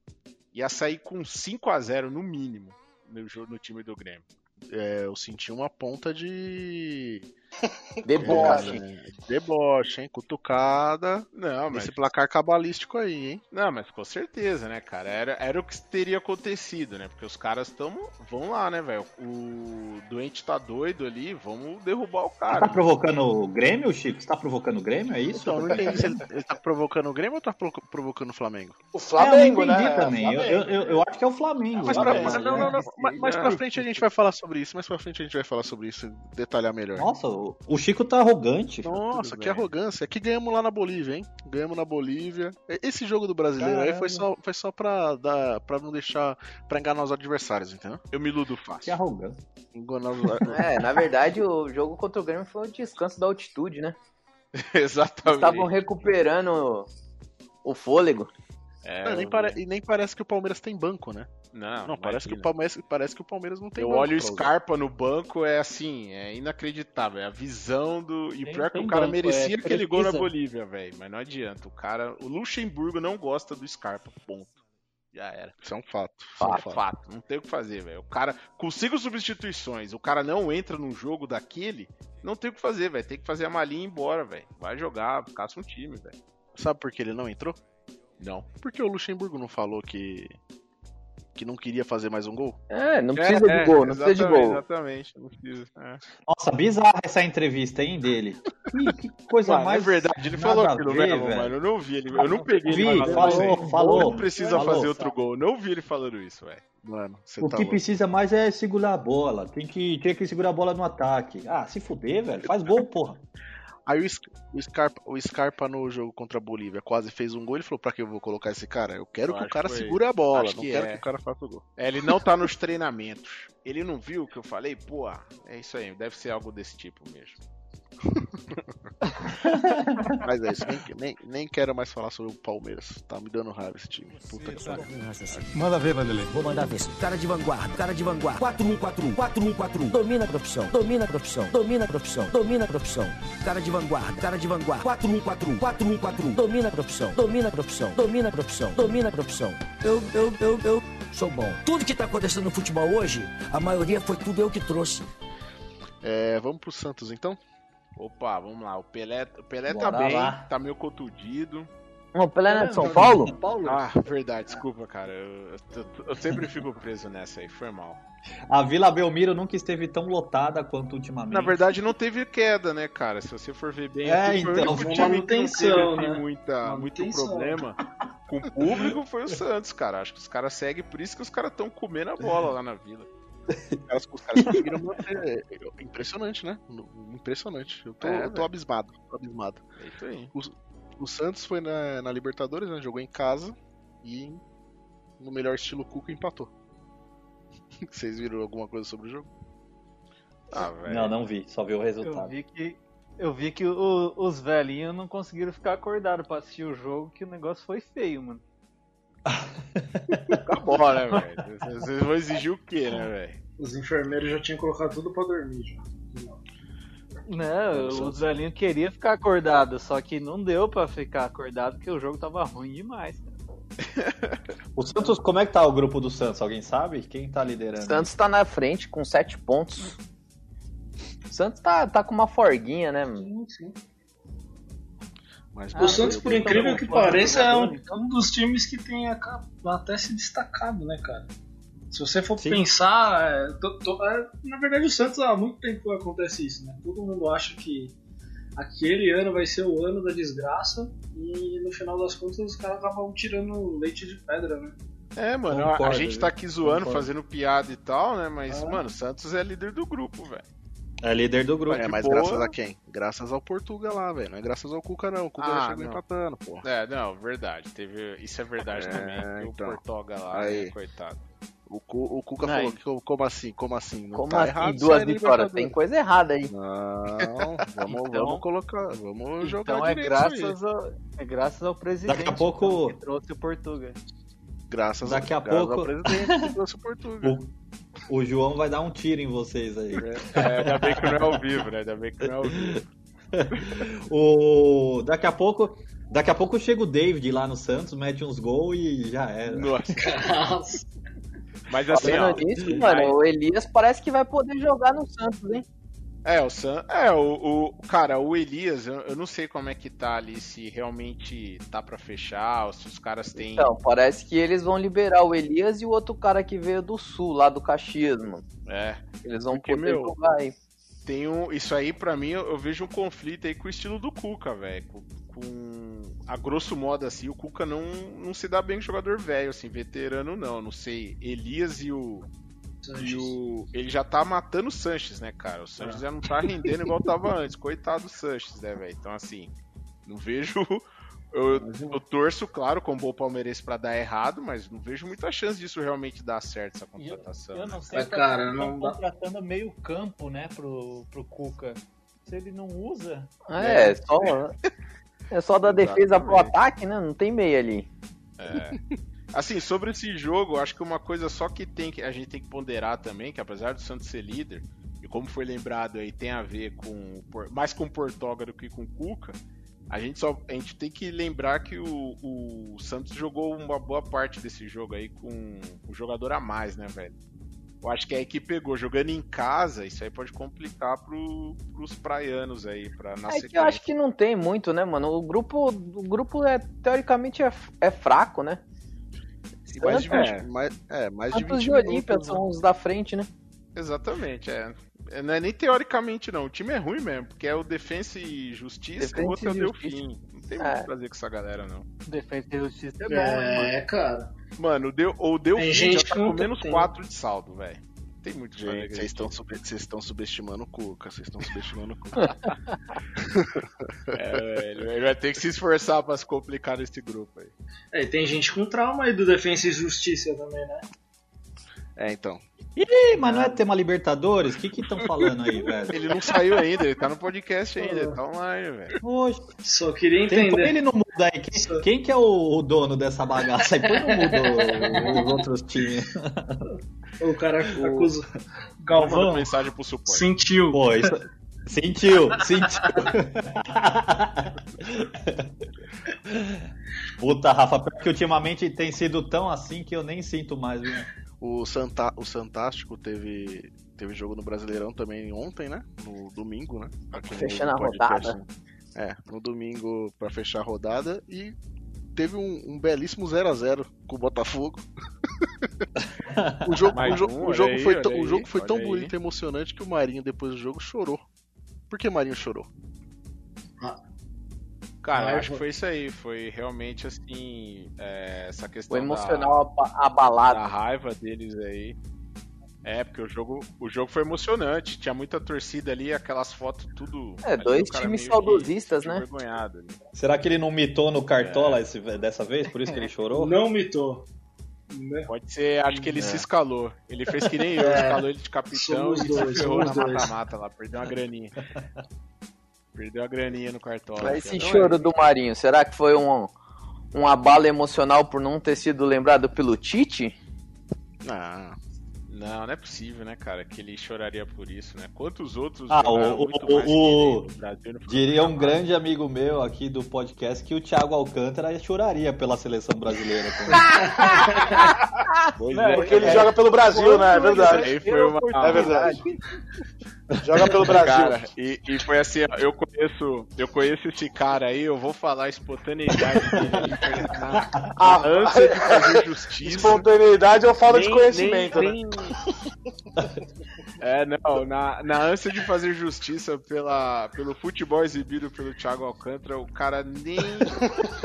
Speaker 4: ia sair com 5 a 0 no mínimo no, jogo, no time do Grêmio.
Speaker 8: É, eu senti uma ponta de.
Speaker 11: Deboche.
Speaker 8: É, deboche, hein? Cutucada.
Speaker 4: Não, mas
Speaker 8: Esse placar cabalístico aí, hein?
Speaker 4: Não, mas com certeza, né, cara? Era, era o que teria acontecido, né? Porque os caras tão. Vão lá, né, velho? O doente tá doido ali, vamos derrubar o
Speaker 2: Você
Speaker 4: cara.
Speaker 2: tá provocando o Grêmio, Chico? Você tá provocando o Grêmio? É isso?
Speaker 8: Então, eu não entendi se ele, ele tá provocando o Grêmio ou tá provo- provocando o Flamengo?
Speaker 6: O
Speaker 2: É,
Speaker 6: Flamengo,
Speaker 2: eu não entendi
Speaker 6: né?
Speaker 2: também. Eu, eu, eu- eu acho que é o Flamengo.
Speaker 8: Mas pra,
Speaker 2: verdade,
Speaker 8: mas- não,
Speaker 2: né?
Speaker 8: não, não, mais, mais pra frente a gente vai falar sobre isso. Mais pra frente a gente vai falar sobre isso, detalhar melhor.
Speaker 2: Nossa, o, o Chico tá arrogante.
Speaker 8: Nossa, que arrogância. Aqui ganhamos lá na Bolívia, hein? Ganhamos na Bolívia. E- Esse jogo do brasileiro aí foi só, foi só pra, dar, pra não deixar. pra enganar os adversários, entendeu?
Speaker 4: Eu me iludo
Speaker 2: Que
Speaker 4: fácil.
Speaker 2: arrogância.
Speaker 8: Enganar os
Speaker 11: É, na verdade, o jogo contra o Grêmio foi um descanso da altitude, né?
Speaker 4: Exatamente.
Speaker 11: Estavam recuperando o fôlego.
Speaker 4: É,
Speaker 8: Não, nem E nem parece que o Palmeiras tem banco, né?
Speaker 4: Não,
Speaker 8: Não, parece que, o. Palmeiras, parece que o Palmeiras não tem
Speaker 4: Eu
Speaker 8: banco.
Speaker 4: olho o. Scarpa no banco, é assim, é inacreditável. É a visão do. E
Speaker 12: Tem-
Speaker 4: pior que o cara
Speaker 12: banco,
Speaker 4: merecia
Speaker 12: é
Speaker 4: aquele gol na
Speaker 12: precisa.
Speaker 4: Bolívia, velho. Mas não adianta. O cara. O Luxemburgo não gosta do Scarpa. Ponto. Já era.
Speaker 8: Isso é um fato. Isso é um
Speaker 4: Fato,
Speaker 8: fato.
Speaker 4: fato. Não tem o que fazer, velho. O cara com cinco substituições, o cara não entra num jogo daquele, não tem o que fazer, velho. Tem que fazer a malinha e ir embora, velho. Vai jogar, caça um time, velho.
Speaker 8: Sabe por que ele não entrou?
Speaker 4: Não.
Speaker 8: Porque o Luxemburgo não falou que. Que não queria fazer mais um gol?
Speaker 11: É, não precisa de gol, não precisa de gol.
Speaker 4: Exatamente, não precisa. É.
Speaker 2: Nossa, bizarra essa entrevista, hein, dele. Que, que coisa
Speaker 4: Mano,
Speaker 2: mais.
Speaker 4: é verdade, ele falou aquilo
Speaker 2: ver,
Speaker 4: mesmo,
Speaker 2: velho.
Speaker 4: mano. Eu não vi ele. Eu não peguei
Speaker 2: Vi,
Speaker 4: ele
Speaker 2: falou,
Speaker 4: isso.
Speaker 2: falou,
Speaker 4: Não precisa
Speaker 2: falou.
Speaker 4: fazer outro gol. Eu não vi ele falando isso, velho.
Speaker 8: Mano, você
Speaker 2: O
Speaker 8: tá
Speaker 2: que
Speaker 8: louco.
Speaker 2: precisa mais é segurar a bola. Tem que, tem que segurar a bola no ataque. Ah, se fuder, velho. Faz gol, porra.
Speaker 8: Aí o, Sc- o Scarpa, o Scarpa no jogo contra a Bolívia quase fez um gol. Ele falou: pra que eu vou colocar esse cara? Eu quero
Speaker 4: Eu
Speaker 8: que o cara
Speaker 4: que
Speaker 8: segure a bola,
Speaker 4: acho
Speaker 8: não
Speaker 4: que
Speaker 8: quero
Speaker 4: é.
Speaker 8: que o cara faça o gol.
Speaker 4: É, ele não tá nos treinamentos. Ele não viu o que eu falei? Pô, é isso aí. Deve ser algo desse tipo mesmo.
Speaker 8: Mas é isso, nem, nem, nem quero mais falar sobre o Palmeiras. Tá me dando raiva esse time. Puta que pariu.
Speaker 13: Manda ver, Vanderlei. Vou mandar ver. Cara de vanguarda, cara de vanguarda. 4141, 4141. Domina a profissão, domina a profissão, domina a profissão, domina a profissão. Cara de vanguarda, cara de vanguarda. 4141, 4141. Domina a profissão, domina a profissão, domina a profissão, domina a profissão. Eu, eu, eu, eu sou bom. Tudo que tá acontecendo no futebol hoje, a maioria foi tudo eu que trouxe.
Speaker 8: É, vamos pro Santos então?
Speaker 4: Opa, vamos lá. O Pelé, o Pelé
Speaker 11: Bora
Speaker 4: tá bem,
Speaker 11: lá.
Speaker 4: tá meio contundido.
Speaker 11: O Pelé não é de São Paulo?
Speaker 4: Ah, verdade, desculpa, cara. Eu, eu- eu sempre fico preso nessa aí, foi mal.
Speaker 2: A Vila Belmiro nunca esteve tão lotada quanto ultimamente.
Speaker 4: Na verdade, não teve queda, né, cara? Se você for ver bem,
Speaker 2: É,
Speaker 4: assim, foi o
Speaker 2: então,
Speaker 4: time que não
Speaker 10: manutenção,
Speaker 4: teve
Speaker 10: né?
Speaker 4: muita, muito
Speaker 10: Manutenção.
Speaker 4: problema com o público foi o Santos, cara. Acho que os caras seguem, por isso que os caras estão comendo a bola lá na vila.
Speaker 8: Os caras, os caras conseguiram manter. Impressionante, né? Impressionante. Eu tô,
Speaker 4: É,
Speaker 8: eu tô
Speaker 4: velho.
Speaker 8: abismado. Tô abismado.
Speaker 4: É isso aí.
Speaker 8: O, o Santos foi na, na Libertadores, né? Jogou em casa e no melhor estilo Cuca empatou. Vocês viram alguma coisa sobre o jogo?
Speaker 4: Ah, velho.
Speaker 2: Não, não vi, só vi o
Speaker 12: Eu
Speaker 2: resultado.
Speaker 12: vi que, eu vi que o- os velhinhos não conseguiram ficar acordados pra assistir o jogo, que o negócio foi feio, mano.
Speaker 4: Acabou, né, velho? Vocês vão exigir o quê, né, velho?
Speaker 10: Os enfermeiros já tinham colocado tudo pra dormir já.
Speaker 12: Não, os velhinhos queriam ficar acordados, só que não deu pra ficar acordado porque o jogo tava ruim demais. cara.
Speaker 2: O Santos, como é que tá o grupo do Santos? Alguém sabe? Quem tá
Speaker 11: O
Speaker 2: liderando?
Speaker 11: Santos tá na frente com 7 pontos. O Santos tá, tá com uma forguinha, né? mano?
Speaker 8: Mas,
Speaker 10: o Santos, por incrível que pareça, é um,
Speaker 12: então.
Speaker 10: um dos times que tem até se destacado, né, cara? Se você for
Speaker 2: Sim.
Speaker 10: pensar, é, to- to- é, na verdade o Santos há muito tempo acontece isso, né? Todo mundo acha que aquele ano vai ser o ano da desgraça e no final das contas os caras acabam tirando leite de pedra, né?
Speaker 4: É, mano, a- a
Speaker 2: Concordo,
Speaker 4: gente tá aqui zoando,
Speaker 2: Concordo.
Speaker 4: fazendo piada e tal, né? Mas,
Speaker 10: Ah.
Speaker 4: mano, o Santos é líder do grupo, velho.
Speaker 2: É líder do grupo.
Speaker 8: É, mas
Speaker 4: boa.
Speaker 8: graças a quem? Graças ao Portuga lá, velho. Não é graças ao Cuca, não. O Cuca
Speaker 4: Ah,
Speaker 8: já chegou
Speaker 4: não.
Speaker 8: empatando, pô.
Speaker 4: É, não, verdade. Teve... Isso é verdade
Speaker 8: É,
Speaker 4: também.
Speaker 8: então.
Speaker 4: O Portoga lá,
Speaker 8: Aí.
Speaker 4: né, coitado.
Speaker 8: O, Cu- o Cuca
Speaker 12: Aí.
Speaker 8: falou que como- assim? Como assim? Não
Speaker 11: Como
Speaker 8: tá
Speaker 11: assim?
Speaker 8: errado
Speaker 11: Duas vitórias. Tem coisa errada aí.
Speaker 8: Não, vamos,
Speaker 12: Então-
Speaker 8: vamos colocar. Vamos jogar
Speaker 12: Então é
Speaker 8: aí.
Speaker 12: graças, ao, é graças ao presidente
Speaker 2: Daqui a pouco-
Speaker 12: que trouxe o Portuga.
Speaker 8: Graças,
Speaker 2: Daqui a
Speaker 8: graças
Speaker 2: pouco-
Speaker 8: ao presidente que trouxe o Portuga.
Speaker 2: O, João vai dar um tiro em vocês aí.
Speaker 4: É, ainda bem que não é ao vivo, né? Ainda bem que não é ao vivo.
Speaker 2: O... Daqui a pouco. Daqui a pouco chega o David lá no Santos, mete uns gols e já era.
Speaker 4: Nossa. Mas assim, ó.
Speaker 11: Falando nisso, mano, o Elias parece que vai poder jogar no Santos, hein?
Speaker 4: É, o San... É, o, o- Cara, o Elias, eu, eu não sei como é que tá ali, se realmente tá pra fechar, ou se os caras têm.
Speaker 11: Então, parece que eles vão liberar o Elias e o outro cara que veio do sul, lá do Caxias, mano.
Speaker 4: É.
Speaker 11: Eles vão
Speaker 4: Porque,
Speaker 11: poder
Speaker 4: meu,
Speaker 11: jogar aí.
Speaker 4: Tem um. Isso aí, pra mim, eu, eu vejo um conflito aí com o estilo do Cuca, velho. Com, com- A grosso modo, assim, o Cuca não, não se dá bem com jogador velho, assim, veterano não. Não sei. Elias e o. E o. Ele já tá matando o Sanches, né, cara? O Sanches já não tá rendendo igual tava antes. Coitado do Sanches, né, velho? Então, assim, não vejo. Eu, eu torço, claro, como bom palmeirense pra dar errado, mas não vejo muita chance disso realmente dar certo, essa
Speaker 12: E eu,
Speaker 4: contratação.
Speaker 12: eu não sei
Speaker 10: Mas,
Speaker 12: tá-
Speaker 10: cara,
Speaker 12: tão
Speaker 10: não dá-
Speaker 12: contratando meio campo, né, pro, pro Cuca. Se ele não usa.
Speaker 11: É, só, é só da defesa pro ataque, né? Não tem meio ali.
Speaker 4: É. Assim, sobre esse jogo, acho que uma coisa só que tem que a gente tem que ponderar também, que apesar do Santos ser líder, e como foi lembrado aí, tem a ver com mais com o Portoga do que com o Cuca, a gente só a gente tem que lembrar que o, o Santos jogou uma boa parte desse jogo aí com o jogador a mais, né, velho? Eu acho que a equipe pegou jogando em casa, isso aí pode complicar pro, pros praianos aí, pra na
Speaker 11: É que eu acho que não tem muito, né, mano? O grupo, o grupo é, teoricamente é, é fraco, né?
Speaker 8: E mais de
Speaker 11: Santos-
Speaker 8: 20, mais, é, mais de
Speaker 11: Santos
Speaker 8: 20
Speaker 11: e Olímpia
Speaker 8: minutos, né?
Speaker 11: são os da frente, né?
Speaker 4: Exatamente, é. É, Não é nem teoricamente, não. O time é ruim mesmo, porque é o Defensa e Justiça,
Speaker 11: Defensa
Speaker 4: o outro é o
Speaker 11: e
Speaker 4: Delfim. Não tem
Speaker 11: É.
Speaker 4: muito pra fazer com essa galera, não.
Speaker 12: Defesa e justiça é bom,
Speaker 10: É,
Speaker 12: né,
Speaker 10: cara.
Speaker 4: Mano, o, Deu, o Delfim já tá com menos
Speaker 10: tem.
Speaker 4: 4 de saldo, velho. Tem muito o que fazer
Speaker 8: Gente, vocês estão sub- vocês estão subestimando o Cuca, vocês estão subestimando o Cuca.
Speaker 4: É, velho, ele vai ter que se esforçar pra se complicar nesse grupo aí.
Speaker 10: É, e tem gente com trauma aí do Defensa e Justiça também, né?
Speaker 8: É, então.
Speaker 2: Ih, mas não é tema Libertadores? O que que estão falando aí, velho?
Speaker 4: Ele não saiu ainda, ele tá no podcast ainda, ele tá online, velho.
Speaker 2: Poxa,
Speaker 10: Só queria entender.
Speaker 2: ele no mudo aí. Quem, quem que é o, o dono dessa bagaça aí? Põe no mudo os outros times.
Speaker 10: O cara acusa. Galvão
Speaker 4: mensagem pro suporte.
Speaker 10: sentiu.
Speaker 2: Pô, isso... Sentiu, sentiu. Puta, Rafa, porque ultimamente tem sido tão assim que eu nem sinto mais, viu?
Speaker 8: O, Santa, o Santástico teve, teve jogo no Brasileirão também ontem, né? No domingo, né? Aqui no
Speaker 11: Fechando a rodada.
Speaker 8: né? É, no domingo pra fechar a rodada e teve um, um belíssimo 0 a 0 com o Botafogo. o jogo, o jo-
Speaker 4: um,
Speaker 8: o jogo
Speaker 4: aí,
Speaker 8: foi, tão- o
Speaker 4: aí,
Speaker 8: jogo foi tão bonito e emocionante que o Marinho, depois do jogo, chorou. Por que Marinho chorou?
Speaker 4: Cara, acho que foi isso aí. Foi realmente assim. é, essa questão
Speaker 11: O emocional
Speaker 4: da,
Speaker 11: abalado.
Speaker 4: raiva deles aí. É, porque o jogo, o jogo foi emocionante. Tinha muita torcida ali, aquelas fotos tudo.
Speaker 11: É,
Speaker 4: ali,
Speaker 11: dois times saudosistas,
Speaker 4: que
Speaker 11: né?
Speaker 4: envergonhado ali.
Speaker 2: Será que ele não mitou no
Speaker 4: É.
Speaker 2: Cartola esse- dessa vez? Por isso que ele chorou?
Speaker 10: Não mitou. Né?
Speaker 4: Pode ser, acho que ele
Speaker 2: É.
Speaker 4: se escalou. Ele fez que nem eu,
Speaker 10: É.
Speaker 4: escalou ele de capitão
Speaker 10: Somos
Speaker 4: e
Speaker 10: dois,
Speaker 4: se ferrou na mata-mata lá, perdeu uma graninha. Perdeu a graninha no cartola.
Speaker 11: Mas esse
Speaker 4: Então,
Speaker 11: choro do Marinho, será que foi um, um abalo emocional por não ter sido lembrado pelo Tite?
Speaker 8: Ah,
Speaker 4: Não, não é possível, né, cara, que ele choraria por isso, né? Quantos outros
Speaker 2: Ah, o, o, o-
Speaker 4: Brasil não
Speaker 2: diria um grande amigo meu aqui do podcast que o Thiago Alcântara choraria pela seleção brasileira.
Speaker 4: Pois
Speaker 6: Não,
Speaker 4: é,
Speaker 6: porque ele
Speaker 4: é.
Speaker 6: joga pelo Brasil, né? É verdade.
Speaker 4: Foi uma...
Speaker 6: É verdade. Joga pelo Brasil.
Speaker 4: Cara, e, e foi assim, ó, eu conheço, eu conheço esse cara aí, eu vou falar a espontaneidade dele, a, a ânsia de fazer justiça.
Speaker 6: Espontaneidade ou falta de conhecimento,
Speaker 4: nem-
Speaker 6: né?
Speaker 4: É, não, na, na ânsia de fazer justiça pela, pelo futebol exibido pelo Thiago Alcântara, o cara nem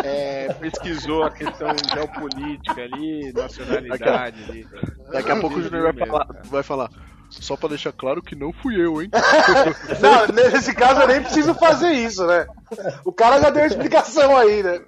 Speaker 4: é, pesquisou a questão geopolítica ali, nacionalidade ali.
Speaker 8: Daqui a pouco o Júnior vai falar, vai falar. Só pra deixar claro que não fui eu, hein?
Speaker 6: Não, nesse caso eu nem preciso fazer isso, né? O cara já deu a explicação aí, né?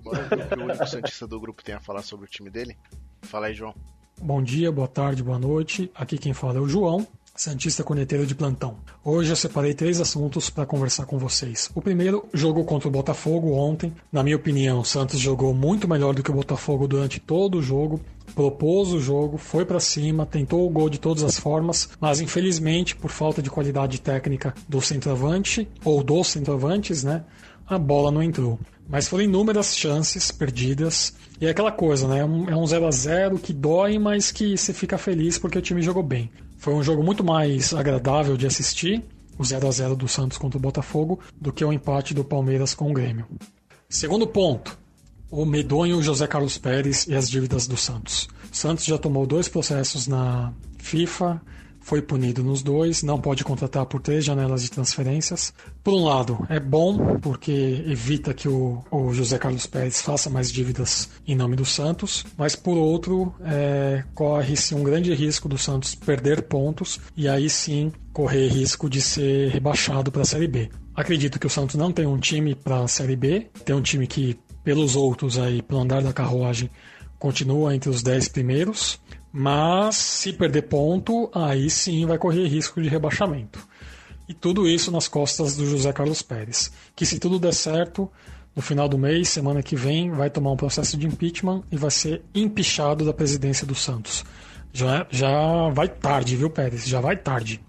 Speaker 8: Bora ver o que o único Santista do grupo tem a falar sobre o time dele? Fala aí, João.
Speaker 14: Bom dia, boa tarde, boa noite. Aqui quem fala é o João, Santista Corneteiro de Plantão. Hoje eu separei três assuntos para conversar com vocês. O primeiro, jogo contra o Botafogo ontem. Na minha opinião, o Santos jogou muito melhor do que o Botafogo durante todo o jogo. Propôs o jogo, foi para cima, tentou o gol de todas as formas, mas infelizmente, por falta de qualidade técnica do centroavante, ou dos centroavantes, né? a bola não entrou. Mas foram inúmeras chances perdidas. E é aquela coisa, né? É um- É um 0 a 0 que dói, mas que você fica feliz porque o time jogou bem. Foi um jogo muito mais agradável de assistir, o 0 a 0 do Santos contra o Botafogo, do que o empate do Palmeiras com o Grêmio. Segundo ponto, o medonho José Carlos Pérez e as dívidas do Santos. Santos já tomou dois processos na FIFA, foi punido nos dois, não pode contratar por três janelas de transferências. Por um lado, é bom porque evita que o, o José Carlos Pérez faça mais dívidas em nome do Santos, mas por outro, é, corre-se um grande risco do Santos perder pontos e aí sim correr risco de ser rebaixado para a Série B. Acredito que o Santos não tem um time para a Série B, tem um time que, pelos outros aí, pelo andar da carruagem, continua entre os 10 primeiros, mas se perder ponto, aí sim vai correr risco de rebaixamento. E tudo isso nas costas do José Carlos Pérez, que se tudo der certo, no final do mês, semana que vem, vai tomar um processo de impeachment e vai ser empichado da presidência do Santos. Já, já vai tarde, viu, Pérez? Já vai tarde.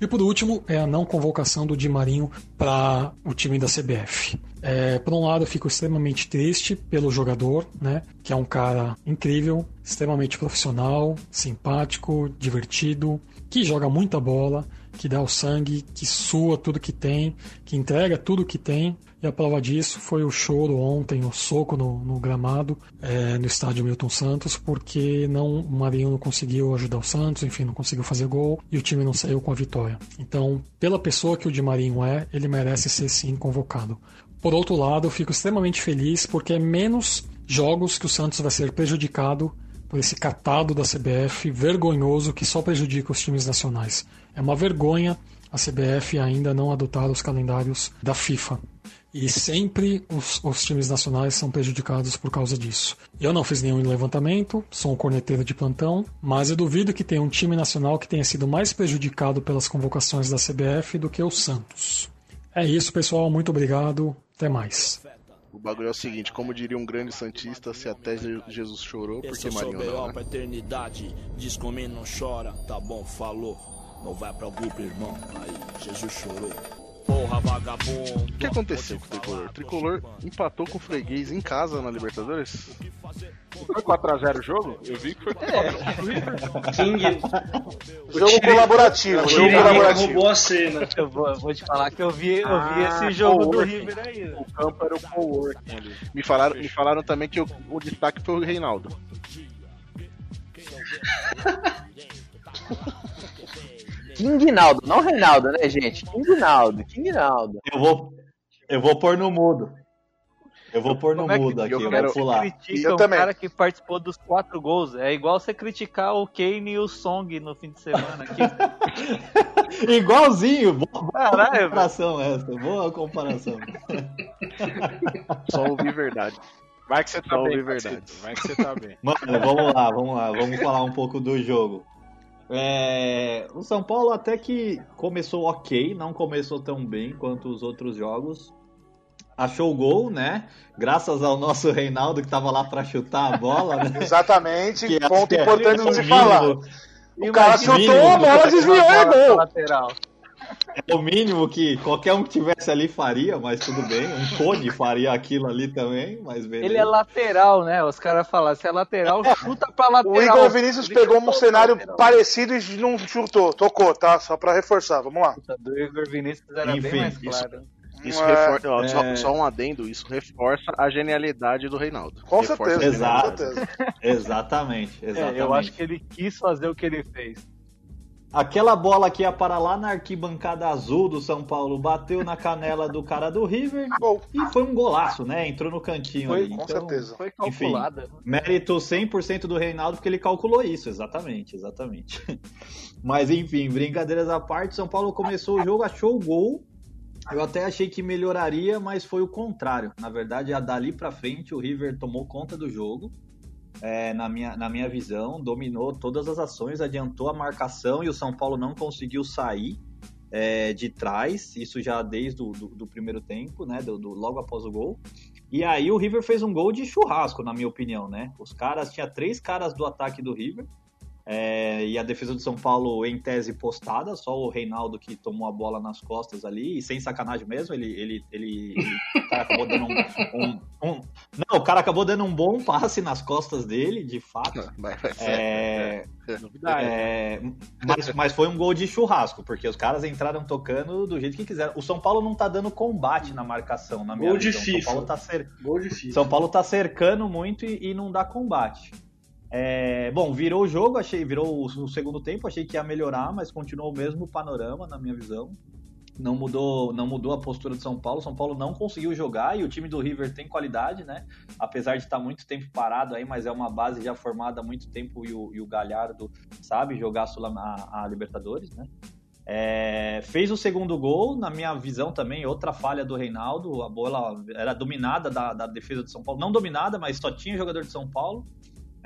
Speaker 14: E por último, é a não convocação do Di Marinho para o time da CBF. É, por um lado, eu fico extremamente triste pelo jogador, né? Que é um cara incrível, extremamente profissional, simpático, divertido, que joga muita bola, que dá o sangue, que sua tudo que tem, que entrega tudo que tem. E a prova disso foi o choro ontem, o soco no, no gramado, é, no estádio Milton Santos, porque não, o Marinho não conseguiu ajudar o Santos, enfim, não conseguiu fazer gol e o time não saiu com a vitória. Então, pela pessoa que o Di Marinho é, ele merece ser sim convocado. Por outro lado, eu fico extremamente feliz porque é menos jogos que o Santos vai ser prejudicado por esse catado da CBF vergonhoso que só prejudica os times nacionais. É uma vergonha a CBF ainda não adotar os calendários da FIFA. E sempre os, os, times nacionais são prejudicados por causa disso. Eu não fiz nenhum levantamento, sou um corneteiro de plantão, mas eu duvido que tenha um time nacional que tenha sido mais prejudicado pelas convocações da CBF do que o Santos. É isso, pessoal. Muito obrigado. Até mais.
Speaker 8: O bagulho é o seguinte, como diria um grande santista, se até Jesus chorou, porque Marinho não, né?
Speaker 15: pra eternidade, diz não chora, tá bom, falou. Não vai grupo, irmão. Aí, Jesus chorou. Porra, vagabundo.
Speaker 8: O que aconteceu com o Tricolor? O Tricolor empatou com o Freguês em casa na Libertadores?
Speaker 4: Foi 4x0 o jogo? Eu vi que foi 4x0
Speaker 10: King.
Speaker 6: Jogo colaborativo,
Speaker 10: O
Speaker 6: jogo colaborativo.
Speaker 10: roubou a cena.
Speaker 12: Eu vou, vou te falar que eu vi, eu vi
Speaker 4: Ah,
Speaker 12: esse jogo do. River aí.
Speaker 4: O campo era o coworking ali.
Speaker 8: Me falaram, me falaram também que o, o destaque foi o Reinaldo.
Speaker 11: King Naldo, não Reinaldo, né, gente? King Naldo, King Naldo.
Speaker 2: Eu vou, eu vou pôr no mudo. Eu vou pôr no
Speaker 12: Como é
Speaker 2: mudo aqui, eu,
Speaker 12: como é
Speaker 2: vou
Speaker 12: que
Speaker 2: pular.
Speaker 12: critica
Speaker 6: Eu
Speaker 12: o
Speaker 6: também.
Speaker 12: cara que participou dos quatro gols? É igual você criticar o Kane e o Song no fim de semana. aqui.
Speaker 2: Igualzinho, boa, boa
Speaker 12: Caralho, velho.
Speaker 2: comparação essa, boa comparação.
Speaker 8: Só ouvi verdade.
Speaker 4: Vai que você tá
Speaker 8: Só
Speaker 4: bem,
Speaker 8: ouvi verdade.
Speaker 4: Vai que você tá bem.
Speaker 2: Mano, vamos lá, vamos lá, vamos falar um pouco do jogo. É, o São Paulo até que começou ok, não começou tão bem quanto os outros jogos. Achou o gol, né? Graças ao nosso Reinaldo que tava lá pra chutar a bola, né?
Speaker 6: Exatamente,
Speaker 2: Que
Speaker 6: ponto importante de se falar. O cara chutou, a bola desviou e é gol.
Speaker 12: Lateral.
Speaker 2: É o mínimo que qualquer um que tivesse ali faria, mas tudo bem. Um Cone faria aquilo ali também, mas beleza.
Speaker 12: Ele é lateral, né? Os caras falam, se é lateral, chuta pra lateral.
Speaker 6: O Igor Vinícius pegou um cenário
Speaker 12: lateral.
Speaker 6: parecido e não chutou, tocou, tá? Só pra reforçar, vamos lá.
Speaker 12: Do Igor Vinícius era
Speaker 2: Enfim,
Speaker 12: bem mais
Speaker 8: isso-
Speaker 12: claro.
Speaker 8: Isso
Speaker 6: É,
Speaker 8: reforça, ó, só,
Speaker 2: é.
Speaker 8: só um adendo, isso reforça a genialidade do Reinaldo.
Speaker 6: Com
Speaker 8: Reforça
Speaker 6: certeza,
Speaker 2: Exato.
Speaker 6: com certeza.
Speaker 2: Exatamente,
Speaker 12: É,
Speaker 2: exatamente.
Speaker 12: eu acho que ele quis fazer o que ele fez.
Speaker 2: Aquela bola que ia parar lá na arquibancada azul do São Paulo bateu na canela do cara do River
Speaker 6: Gol.
Speaker 2: e foi um golaço, né? Entrou no cantinho
Speaker 6: Foi,
Speaker 2: ali.
Speaker 6: com
Speaker 2: Então,
Speaker 6: certeza.
Speaker 12: Foi
Speaker 2: Enfim.
Speaker 12: calculada.
Speaker 2: Mérito 100% do Reinaldo porque ele calculou isso, exatamente, exatamente. Mas enfim, brincadeiras à parte, São Paulo começou o jogo, achou o gol. Eu até achei que melhoraria, mas foi o contrário. Na verdade, a dali pra frente o River tomou conta do jogo. É, na, minha, na minha visão, dominou todas as ações, adiantou a marcação e o São Paulo não conseguiu sair é, de trás, isso já desde o do, do primeiro tempo, né? Do, do- logo após o gol. E aí o River fez um gol de churrasco, na minha opinião, né? Os caras, tinha três caras do ataque do River. É, e a defesa do São Paulo em tese postada, só o Reinaldo que tomou a bola nas costas ali, e sem sacanagem mesmo, ele, ele, ele, ele- o cara acabou dando um, um- um- Não, o cara acabou dando um bom passe nas costas dele, de fato.
Speaker 8: Vai, vai ser.
Speaker 2: É,
Speaker 4: Novidade.
Speaker 2: é, mas, mas foi um gol de churrasco, porque os caras entraram tocando do jeito que quiseram. O São Paulo não tá dando combate na marcação, na minha
Speaker 10: Gol de
Speaker 2: visão.
Speaker 10: FIFA.
Speaker 2: São Paulo tá cer-
Speaker 10: Gol difícil.
Speaker 2: São Paulo tá cercando muito e, e não dá combate. É, bom, virou o jogo, achei, virou o, segundo tempo, achei que ia melhorar, mas continuou o mesmo panorama, na minha visão. Não mudou, não mudou a postura do São Paulo. São Paulo não conseguiu jogar e o time do River tem qualidade, né? Apesar de estar muito tempo parado aí, mas é uma base já formada há muito tempo e o, e o Galhardo sabe jogar a, a- Libertadores, né? É, fez o segundo gol, na minha visão também, outra falha do Reinaldo. A bola era dominada da, da defesa do São Paulo. Não dominada, mas só tinha jogador de São Paulo.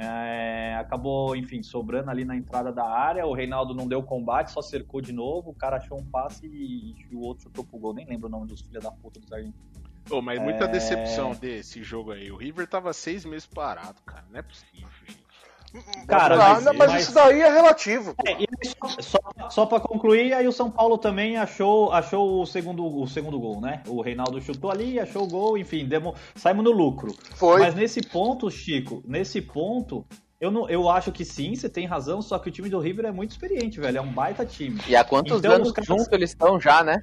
Speaker 2: É, acabou, enfim, sobrando ali na entrada da área. O Reinaldo não deu combate, só cercou de novo. O cara achou um passe e, e o outro chutou pro gol. Nem lembro o nome dos filhos da puta dos argentinos.
Speaker 4: Pô, mas muita
Speaker 2: É.
Speaker 4: decepção desse jogo aí. O River tava seis meses parado, cara. Não é possível, gente.
Speaker 2: Cara,
Speaker 6: Ah,
Speaker 2: mas-
Speaker 6: não, mas,
Speaker 2: mas-
Speaker 6: isso daí é relativo.
Speaker 2: É, só, só, para concluir, aí o São Paulo também achou, achou o, segundo, o segundo gol, né? O Reinaldo chutou ali, achou o gol, enfim, demo, saímos no lucro.
Speaker 6: Foi.
Speaker 2: Mas nesse ponto, Chico, nesse ponto, eu, não, eu acho que sim, você tem razão, só que o time do River é muito experiente, velho. É um baita time.
Speaker 11: E há quantos
Speaker 2: Então,
Speaker 11: anos juntos eles estão já, né?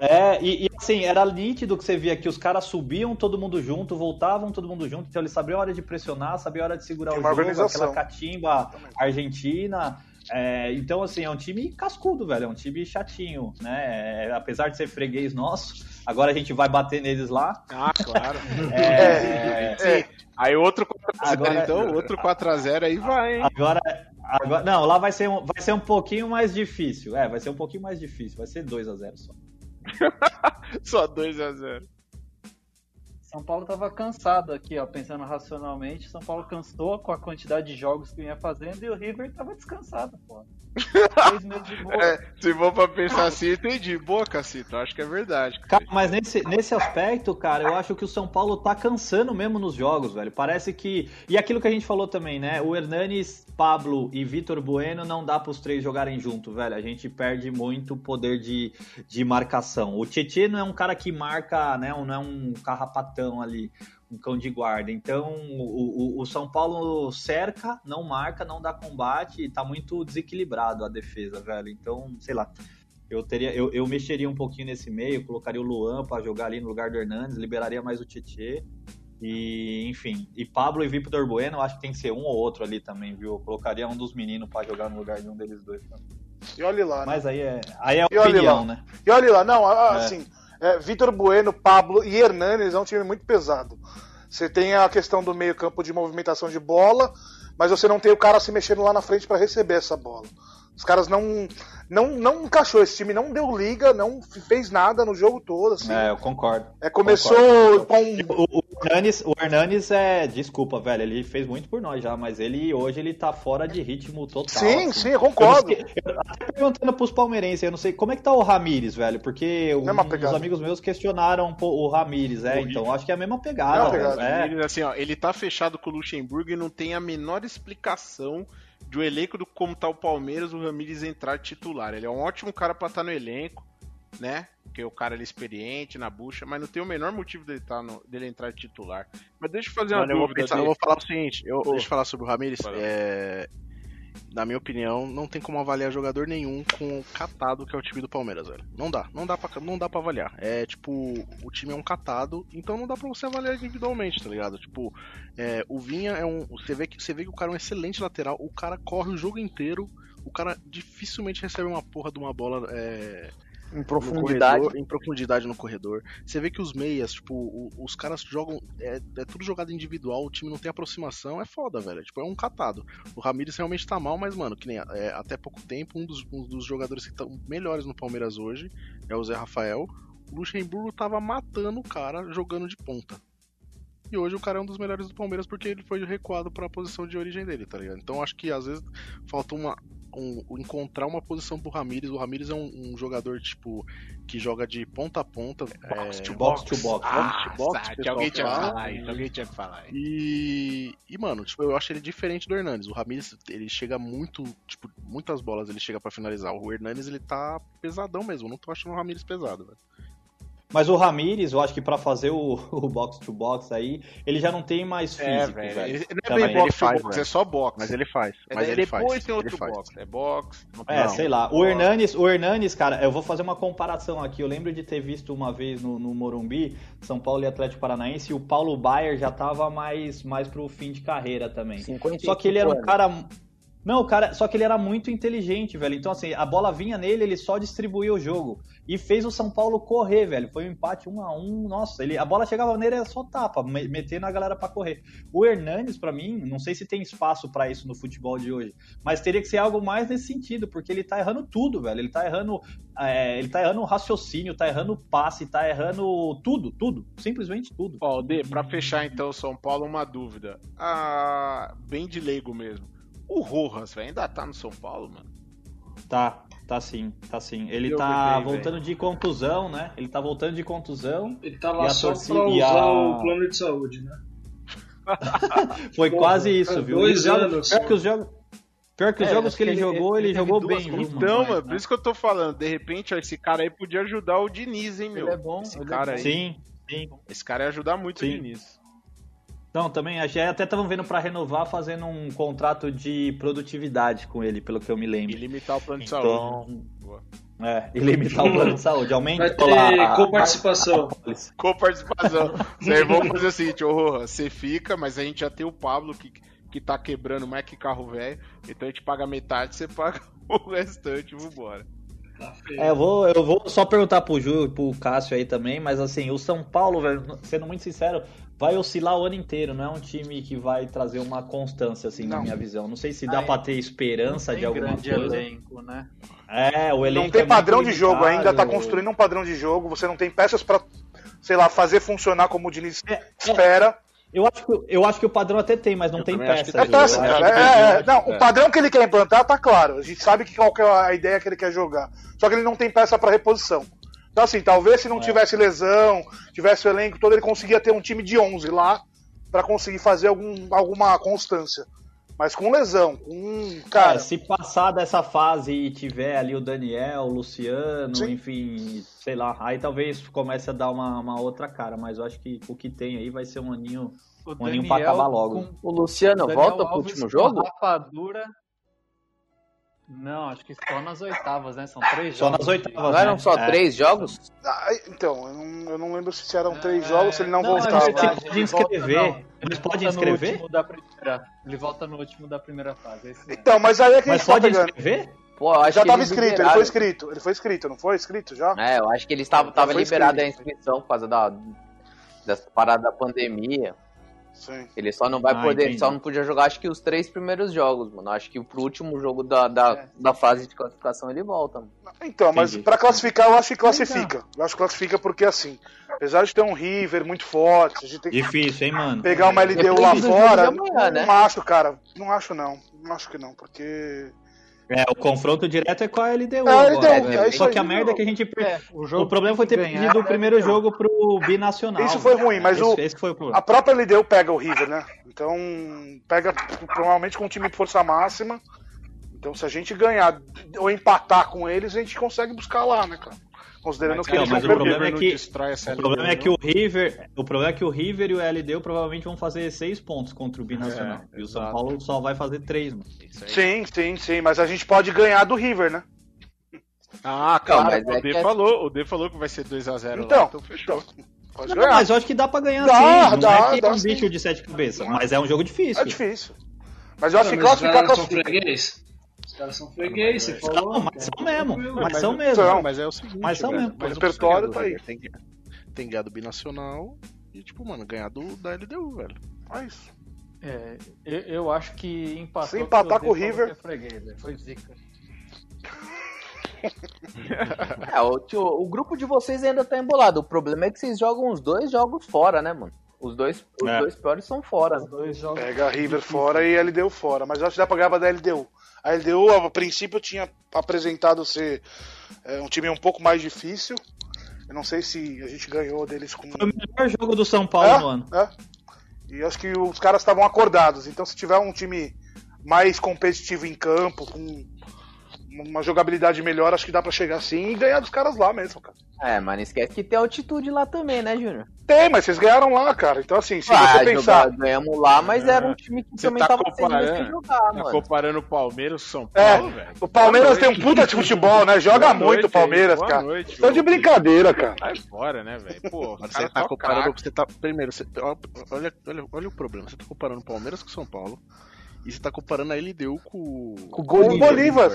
Speaker 2: É, e, e, assim, era nítido que você via que os caras subiam todo mundo junto, voltavam todo mundo junto, então eles sabiam a hora de pressionar, sabiam a hora de segurar
Speaker 6: Tem
Speaker 2: o
Speaker 6: uma
Speaker 2: jogo,
Speaker 6: organização.
Speaker 2: aquela catimba argentina. É, então, assim, é um time cascudo, velho, é um time chatinho, né? É, apesar de ser freguês nosso, agora a gente vai bater neles lá.
Speaker 4: Ah, claro.
Speaker 2: É,
Speaker 6: É,
Speaker 4: Aí outro 4x0,
Speaker 2: Agora-
Speaker 4: então, outro 4x0 aí vai, hein?
Speaker 2: Agora, agora, não, lá vai ser, um, vai ser um pouquinho mais difícil. É, vai ser um pouquinho mais difícil, vai ser 2 a 0 só.
Speaker 4: Só 2x0.
Speaker 12: São Paulo tava cansado aqui, ó, pensando racionalmente. São Paulo cansou com a quantidade de jogos que vinha fazendo e o River tava descansado, pô. Meses de boa.
Speaker 4: É, se for pra pensar assim, eu entendi. Boa, Cacito, acho que é verdade.
Speaker 2: Cara, mas nesse, nesse aspecto, cara, eu acho que o São Paulo tá cansando mesmo nos jogos, velho. Parece que. E aquilo que a gente falou também, né? O Hernanes, Pablo e Vitor Bueno não dá pros três jogarem junto, velho. A gente perde muito poder de, de marcação. O Tietchan não é um cara que marca, né? Não é um carrapatão ali um cão de guarda. Então, o, o, o, São Paulo cerca, não marca, não dá combate e tá muito desequilibrado a defesa, velho. Então, sei lá. Eu, teria, eu, eu mexeria um pouquinho nesse meio, colocaria o Luan para jogar ali no lugar do Hernandes, liberaria mais o Tietê. E, enfim, e Pablo e Victor Bueno, acho que tem que ser um ou outro ali também, viu? Eu colocaria um dos meninos para jogar no lugar de um deles dois.
Speaker 15: E olha lá.
Speaker 2: Né? Mas aí é, aí é
Speaker 15: e
Speaker 2: opinião, né?
Speaker 15: E olha lá, não, assim, é. É, Vitor Bueno, Pablo e Hernanes é um time muito pesado. Você tem a questão do meio-campo de movimentação de bola, mas você não tem o cara se mexendo lá na frente para receber essa bola. Os caras não, não não encaixou esse time, não deu liga, não fez nada no jogo todo. Assim.
Speaker 2: É, eu concordo.
Speaker 15: É, começou
Speaker 2: concordo. com. O, o, Hernanes, o Hernanes é. Desculpa, velho, ele fez muito por nós já, mas ele hoje ele tá fora de ritmo total.
Speaker 15: Sim,
Speaker 2: assim.
Speaker 15: sim, eu concordo.
Speaker 2: Eu eu, até perguntando pros palmeirenses, eu não sei como é que tá o Ramires, velho, porque um, os amigos meus questionaram o Ramires, é, o então acho que é a mesma pegada.
Speaker 4: Pegada. É. Assim, ó, ele tá fechado com o Luxemburgo e não tem a menor explicação de um elenco do como tá o Palmeiras, o Ramires entrar titular. Ele é um ótimo cara para estar tá no elenco, né? Porque o cara ele é experiente na bucha, mas não tem o menor motivo dele, tá no, dele entrar titular. Mas deixa eu fazer uma
Speaker 8: Mano,
Speaker 4: dúvida.
Speaker 8: Eu vou, pensar, eu vou falar o seguinte, eu, deixa eu falar sobre o Ramires. É, na minha opinião, não tem como avaliar jogador nenhum com o catado que é o time do Palmeiras, velho. Não dá, não dá pra, não dá pra avaliar. É tipo, o time é um catado, então não dá pra você avaliar individualmente, tá ligado? Tipo, é, o Vinha é um. Você vê, que, você vê que o cara é um excelente lateral, o cara corre o jogo inteiro, o cara dificilmente recebe uma porra de uma bola. É,
Speaker 11: em profundidade.
Speaker 8: Corredor, em profundidade no corredor. Você vê que os meias, tipo, os caras jogam. É, é, tudo jogado individual, o time não tem aproximação, é foda, velho. Tipo, é um catado. O Ramires realmente tá mal, mas, mano, que nem é, até pouco tempo, um dos, um dos jogadores que estão melhores no Palmeiras hoje é o Zé Rafael. O Luxemburgo tava matando o cara jogando de ponta. E hoje o cara é um dos melhores do Palmeiras porque ele foi recuado para a posição de origem dele, tá ligado? Então acho que às vezes falta uma, um, encontrar uma posição pro Ramires. O Ramires é um, um, jogador, tipo, que joga de ponta a ponta.
Speaker 2: Box
Speaker 8: é,
Speaker 2: to box, box to box.
Speaker 4: Ah, box to box. Alguém tinha que falar isso. Alguém tinha que falar isso.
Speaker 8: E, e, mano, tipo, eu acho ele diferente do Hernandes. O Ramires, ele chega muito, tipo, muitas bolas ele chega para finalizar. O Hernandes, ele tá pesadão mesmo. Eu não tô achando o Ramires pesado, velho.
Speaker 2: Mas o Ramires, eu acho que para fazer o, o box to box aí, ele já não tem mais
Speaker 4: é,
Speaker 2: físico,
Speaker 4: é,
Speaker 2: velho.
Speaker 4: Ele, não é bem box
Speaker 8: faz,
Speaker 4: box, é só box.
Speaker 8: Mas ele faz. Mas
Speaker 4: é,
Speaker 8: ele
Speaker 4: depois
Speaker 8: faz.
Speaker 4: tem outro
Speaker 8: ele
Speaker 4: box. É box.
Speaker 2: É, sei lá. O Hernanes, o Hernanes, cara, eu vou fazer uma comparação aqui. Eu lembro de ter visto uma vez no, no Morumbi, São Paulo e Atlético Paranaense, e o Paulo Baier já tava mais, mais pro fim de carreira também. Só que ele era um cara não, o cara, só que ele era muito inteligente, velho. Então, assim, a bola vinha nele, ele só distribuía o jogo. E fez o São Paulo correr, velho. Foi um empate um a um. Nossa, ele, a bola chegava nele, era só tapa, metendo a galera para correr. O Hernanes, para mim, não sei se tem espaço para isso no futebol de hoje, mas teria que ser algo mais nesse sentido, porque ele tá errando tudo, velho. Ele tá errando, é, ele tá errando o raciocínio, tá errando o passe, tá errando tudo, tudo. Simplesmente tudo.
Speaker 4: Ó, D, pra fechar então, São Paulo, uma dúvida. Ah, bem de leigo mesmo. O Rojas, velho, ainda tá no São Paulo, mano?
Speaker 2: Tá, tá sim, tá sim. Ele Eu tá bem, voltando véio. de contusão, né? Ele tá voltando de contusão.
Speaker 10: Ele tá lá só torcida, pra usar a... o plano de saúde, né?
Speaker 2: Foi Porra, quase isso, viu?
Speaker 10: Dois anos.
Speaker 2: Pior que os jogos, Pior que os é, jogos que ele, ele jogou, ele, ele jogou bem, viu?
Speaker 4: Então, mano, por isso que eu tô falando. De repente, ó, esse cara aí podia ajudar o Diniz, hein, meu?
Speaker 11: Ele é bom.
Speaker 4: Esse
Speaker 11: ele
Speaker 4: cara
Speaker 11: é
Speaker 4: aí.
Speaker 2: Sim, sim.
Speaker 4: Esse cara ia ajudar muito
Speaker 2: sim.
Speaker 4: o Diniz.
Speaker 2: Não, também achei. Até estavam vendo para renovar, fazendo um contrato de produtividade com ele, pelo que eu me lembro.
Speaker 4: E limitar o plano de
Speaker 2: então,
Speaker 4: saúde.
Speaker 2: É, e limitar o plano de saúde. Aumenta
Speaker 10: Vai ter coparticipação.
Speaker 4: Coparticipação. Vamos fazer o seguinte, ô você fica, mas a gente já tem o Pablo que, que tá quebrando mais que carro velho. Então a gente paga metade, você paga o restante, vambora.
Speaker 2: É, eu vou, eu vou só perguntar pro Ju e pro Cássio aí também, mas assim, o São Paulo, velho, sendo muito sincero, vai oscilar o ano inteiro, não é um time que vai trazer uma constância, assim, não. na minha visão. Não sei se dá ah, pra ter esperança de alguma
Speaker 12: grande
Speaker 2: coisa.
Speaker 12: Elenco, né?
Speaker 2: É, o elenco
Speaker 15: Não tem
Speaker 2: é
Speaker 15: padrão de jogo, ainda tá construindo um padrão de jogo, você não tem peças para sei lá, fazer funcionar como o Diniz espera.
Speaker 2: Eu acho, que, eu acho que o padrão até tem, mas não tem peça.
Speaker 15: É peça, cara. É, é, não, o padrão que ele quer implantar tá claro. A gente sabe que qual que é a ideia que ele quer jogar. Só que ele não tem peça para reposição. Então, assim, talvez se não tivesse lesão, tivesse o elenco todo, ele conseguia ter um time de 11 lá para conseguir fazer algum, alguma constância. Mas com lesão, com. Cara.
Speaker 2: É, se passar dessa fase e tiver ali o Daniel, o Luciano, Sim. enfim, sei lá, aí talvez comece a dar uma, uma outra cara. Mas eu acho que o que tem aí vai ser um aninho, o um aninho pra acabar logo.
Speaker 11: O Luciano o volta pro último jogo?
Speaker 12: Rapadura. Não, acho que só nas oitavas, né? São três só jogos.
Speaker 2: Só nas oitavas.
Speaker 11: Não eram só é. três jogos?
Speaker 15: Ah, então, eu não, eu não, lembro se eram três é... jogos, se ele não, não voltava.
Speaker 2: É verdade, ele pode inscrever. Eles podem inscrever?
Speaker 12: Ele volta no último da primeira fase.
Speaker 15: então, mas aí é que
Speaker 2: mas a gente pode tá inscrever?
Speaker 15: Pô, já estava escrito, ele foi escrito. Ele foi escrito, não foi escrito já?
Speaker 11: É, eu acho que ele estava tava liberado a inscrição por causa da, da parada da pandemia.
Speaker 15: Sim.
Speaker 11: Ele só não vai ah, poder, entendi. só não podia jogar acho que os três primeiros jogos, mano. Acho que pro último jogo da, da, é. da fase de classificação ele volta. Mano.
Speaker 15: Então, mas para classificar eu acho que classifica. Então. Eu acho que classifica porque assim, apesar de ter um River muito forte, a gente tem que
Speaker 2: Difícil, hein, mano?
Speaker 15: Pegar uma LDU lá fora. Amanhã, né? Não acho, cara. Não acho não. Não acho que não, porque
Speaker 2: é, o confronto direto é com a LDU. É, agora, LDU, é Só que a merda é que a gente. É, o, o, problema foi ter perdido o primeiro jogo pro Binacional.
Speaker 15: Isso foi ruim, mas o, esse o a própria LDU pega o River, né? Então, pega provavelmente com um time de força máxima. Então, se a gente ganhar ou empatar com eles, a gente consegue buscar lá, né, cara? Considerando
Speaker 2: mas,
Speaker 15: que eles
Speaker 2: mas o problema é que o problema é que o River, o problema é que o River e o LDU provavelmente vão fazer seis pontos contra o Binacional. É, e o São Paulo só vai fazer três, mano.
Speaker 15: Sim, sim, sim, mas a gente pode ganhar do River, né?
Speaker 4: Ah, claro, mas o, é D é falou, o D falou que vai ser 2x0
Speaker 15: então,
Speaker 4: lá,
Speaker 15: então fechou.
Speaker 2: Pode não, mas eu acho que dá pra ganhar dá, sim. Não dá, é que dá, é um sim. bicho de sete cabeças, mas é um jogo difícil.
Speaker 15: É difícil. Mas eu acho que classificar classifica.
Speaker 10: Os caras são freguês, você falou. Não,
Speaker 2: mas são mesmo. Mas, mas são mesmo.
Speaker 8: São, mas é o seguinte.
Speaker 2: Mas são mesmo.
Speaker 15: O repertório tá aí.
Speaker 8: Tem, tem ganhado binacional e, tipo, mano, ganhar do, da LDU, velho.
Speaker 15: É isso.
Speaker 12: É, eu, eu acho que empatou.
Speaker 15: Se empatar com o River.
Speaker 12: É freguês, né? Foi zica.
Speaker 11: é, o, tio, o grupo de vocês ainda tá embolado. O problema é que vocês jogam os dois jogos fora, né, mano? Os dois, os é. dois piores são fora. Os
Speaker 15: dois jogos Pega River fora e LDU fora. Mas eu acho que dá pra ganhar da LDU. A LDU, a princípio, tinha apresentado ser é, um time um pouco mais difícil. Eu não sei se a gente ganhou deles com.
Speaker 2: Foi o melhor jogo do São Paulo
Speaker 15: é,
Speaker 2: no ano.
Speaker 15: É. E acho que os caras estavam acordados. Então, se tiver um time mais competitivo em campo, com uma jogabilidade melhor, acho que dá para chegar assim e ganhar dos caras lá mesmo, cara.
Speaker 11: É, mas não esquece que tem altitude lá também, né, Júnior?
Speaker 15: Tem, mas vocês ganharam lá, cara. Então, assim, se ah, você pensar.
Speaker 11: Jogar, ganhamos lá, mas é. era um time que você também tá tava comparando, jogar, tá mano.
Speaker 4: comparando o Palmeiras com São é, Paulo, é, velho.
Speaker 15: O Palmeiras tem um puta de futebol, né? Joga Boa muito o Palmeiras, cara. Noite, Estão de brincadeira, cara.
Speaker 4: Sai fora, né, velho? Pô,
Speaker 8: você tá comparando. Você tá, primeiro, você, olha, olha, olha o problema. Você tá comparando o Palmeiras com o São Paulo. E você tá comparando a LDU com,
Speaker 15: com o Bolívar. Bolívar.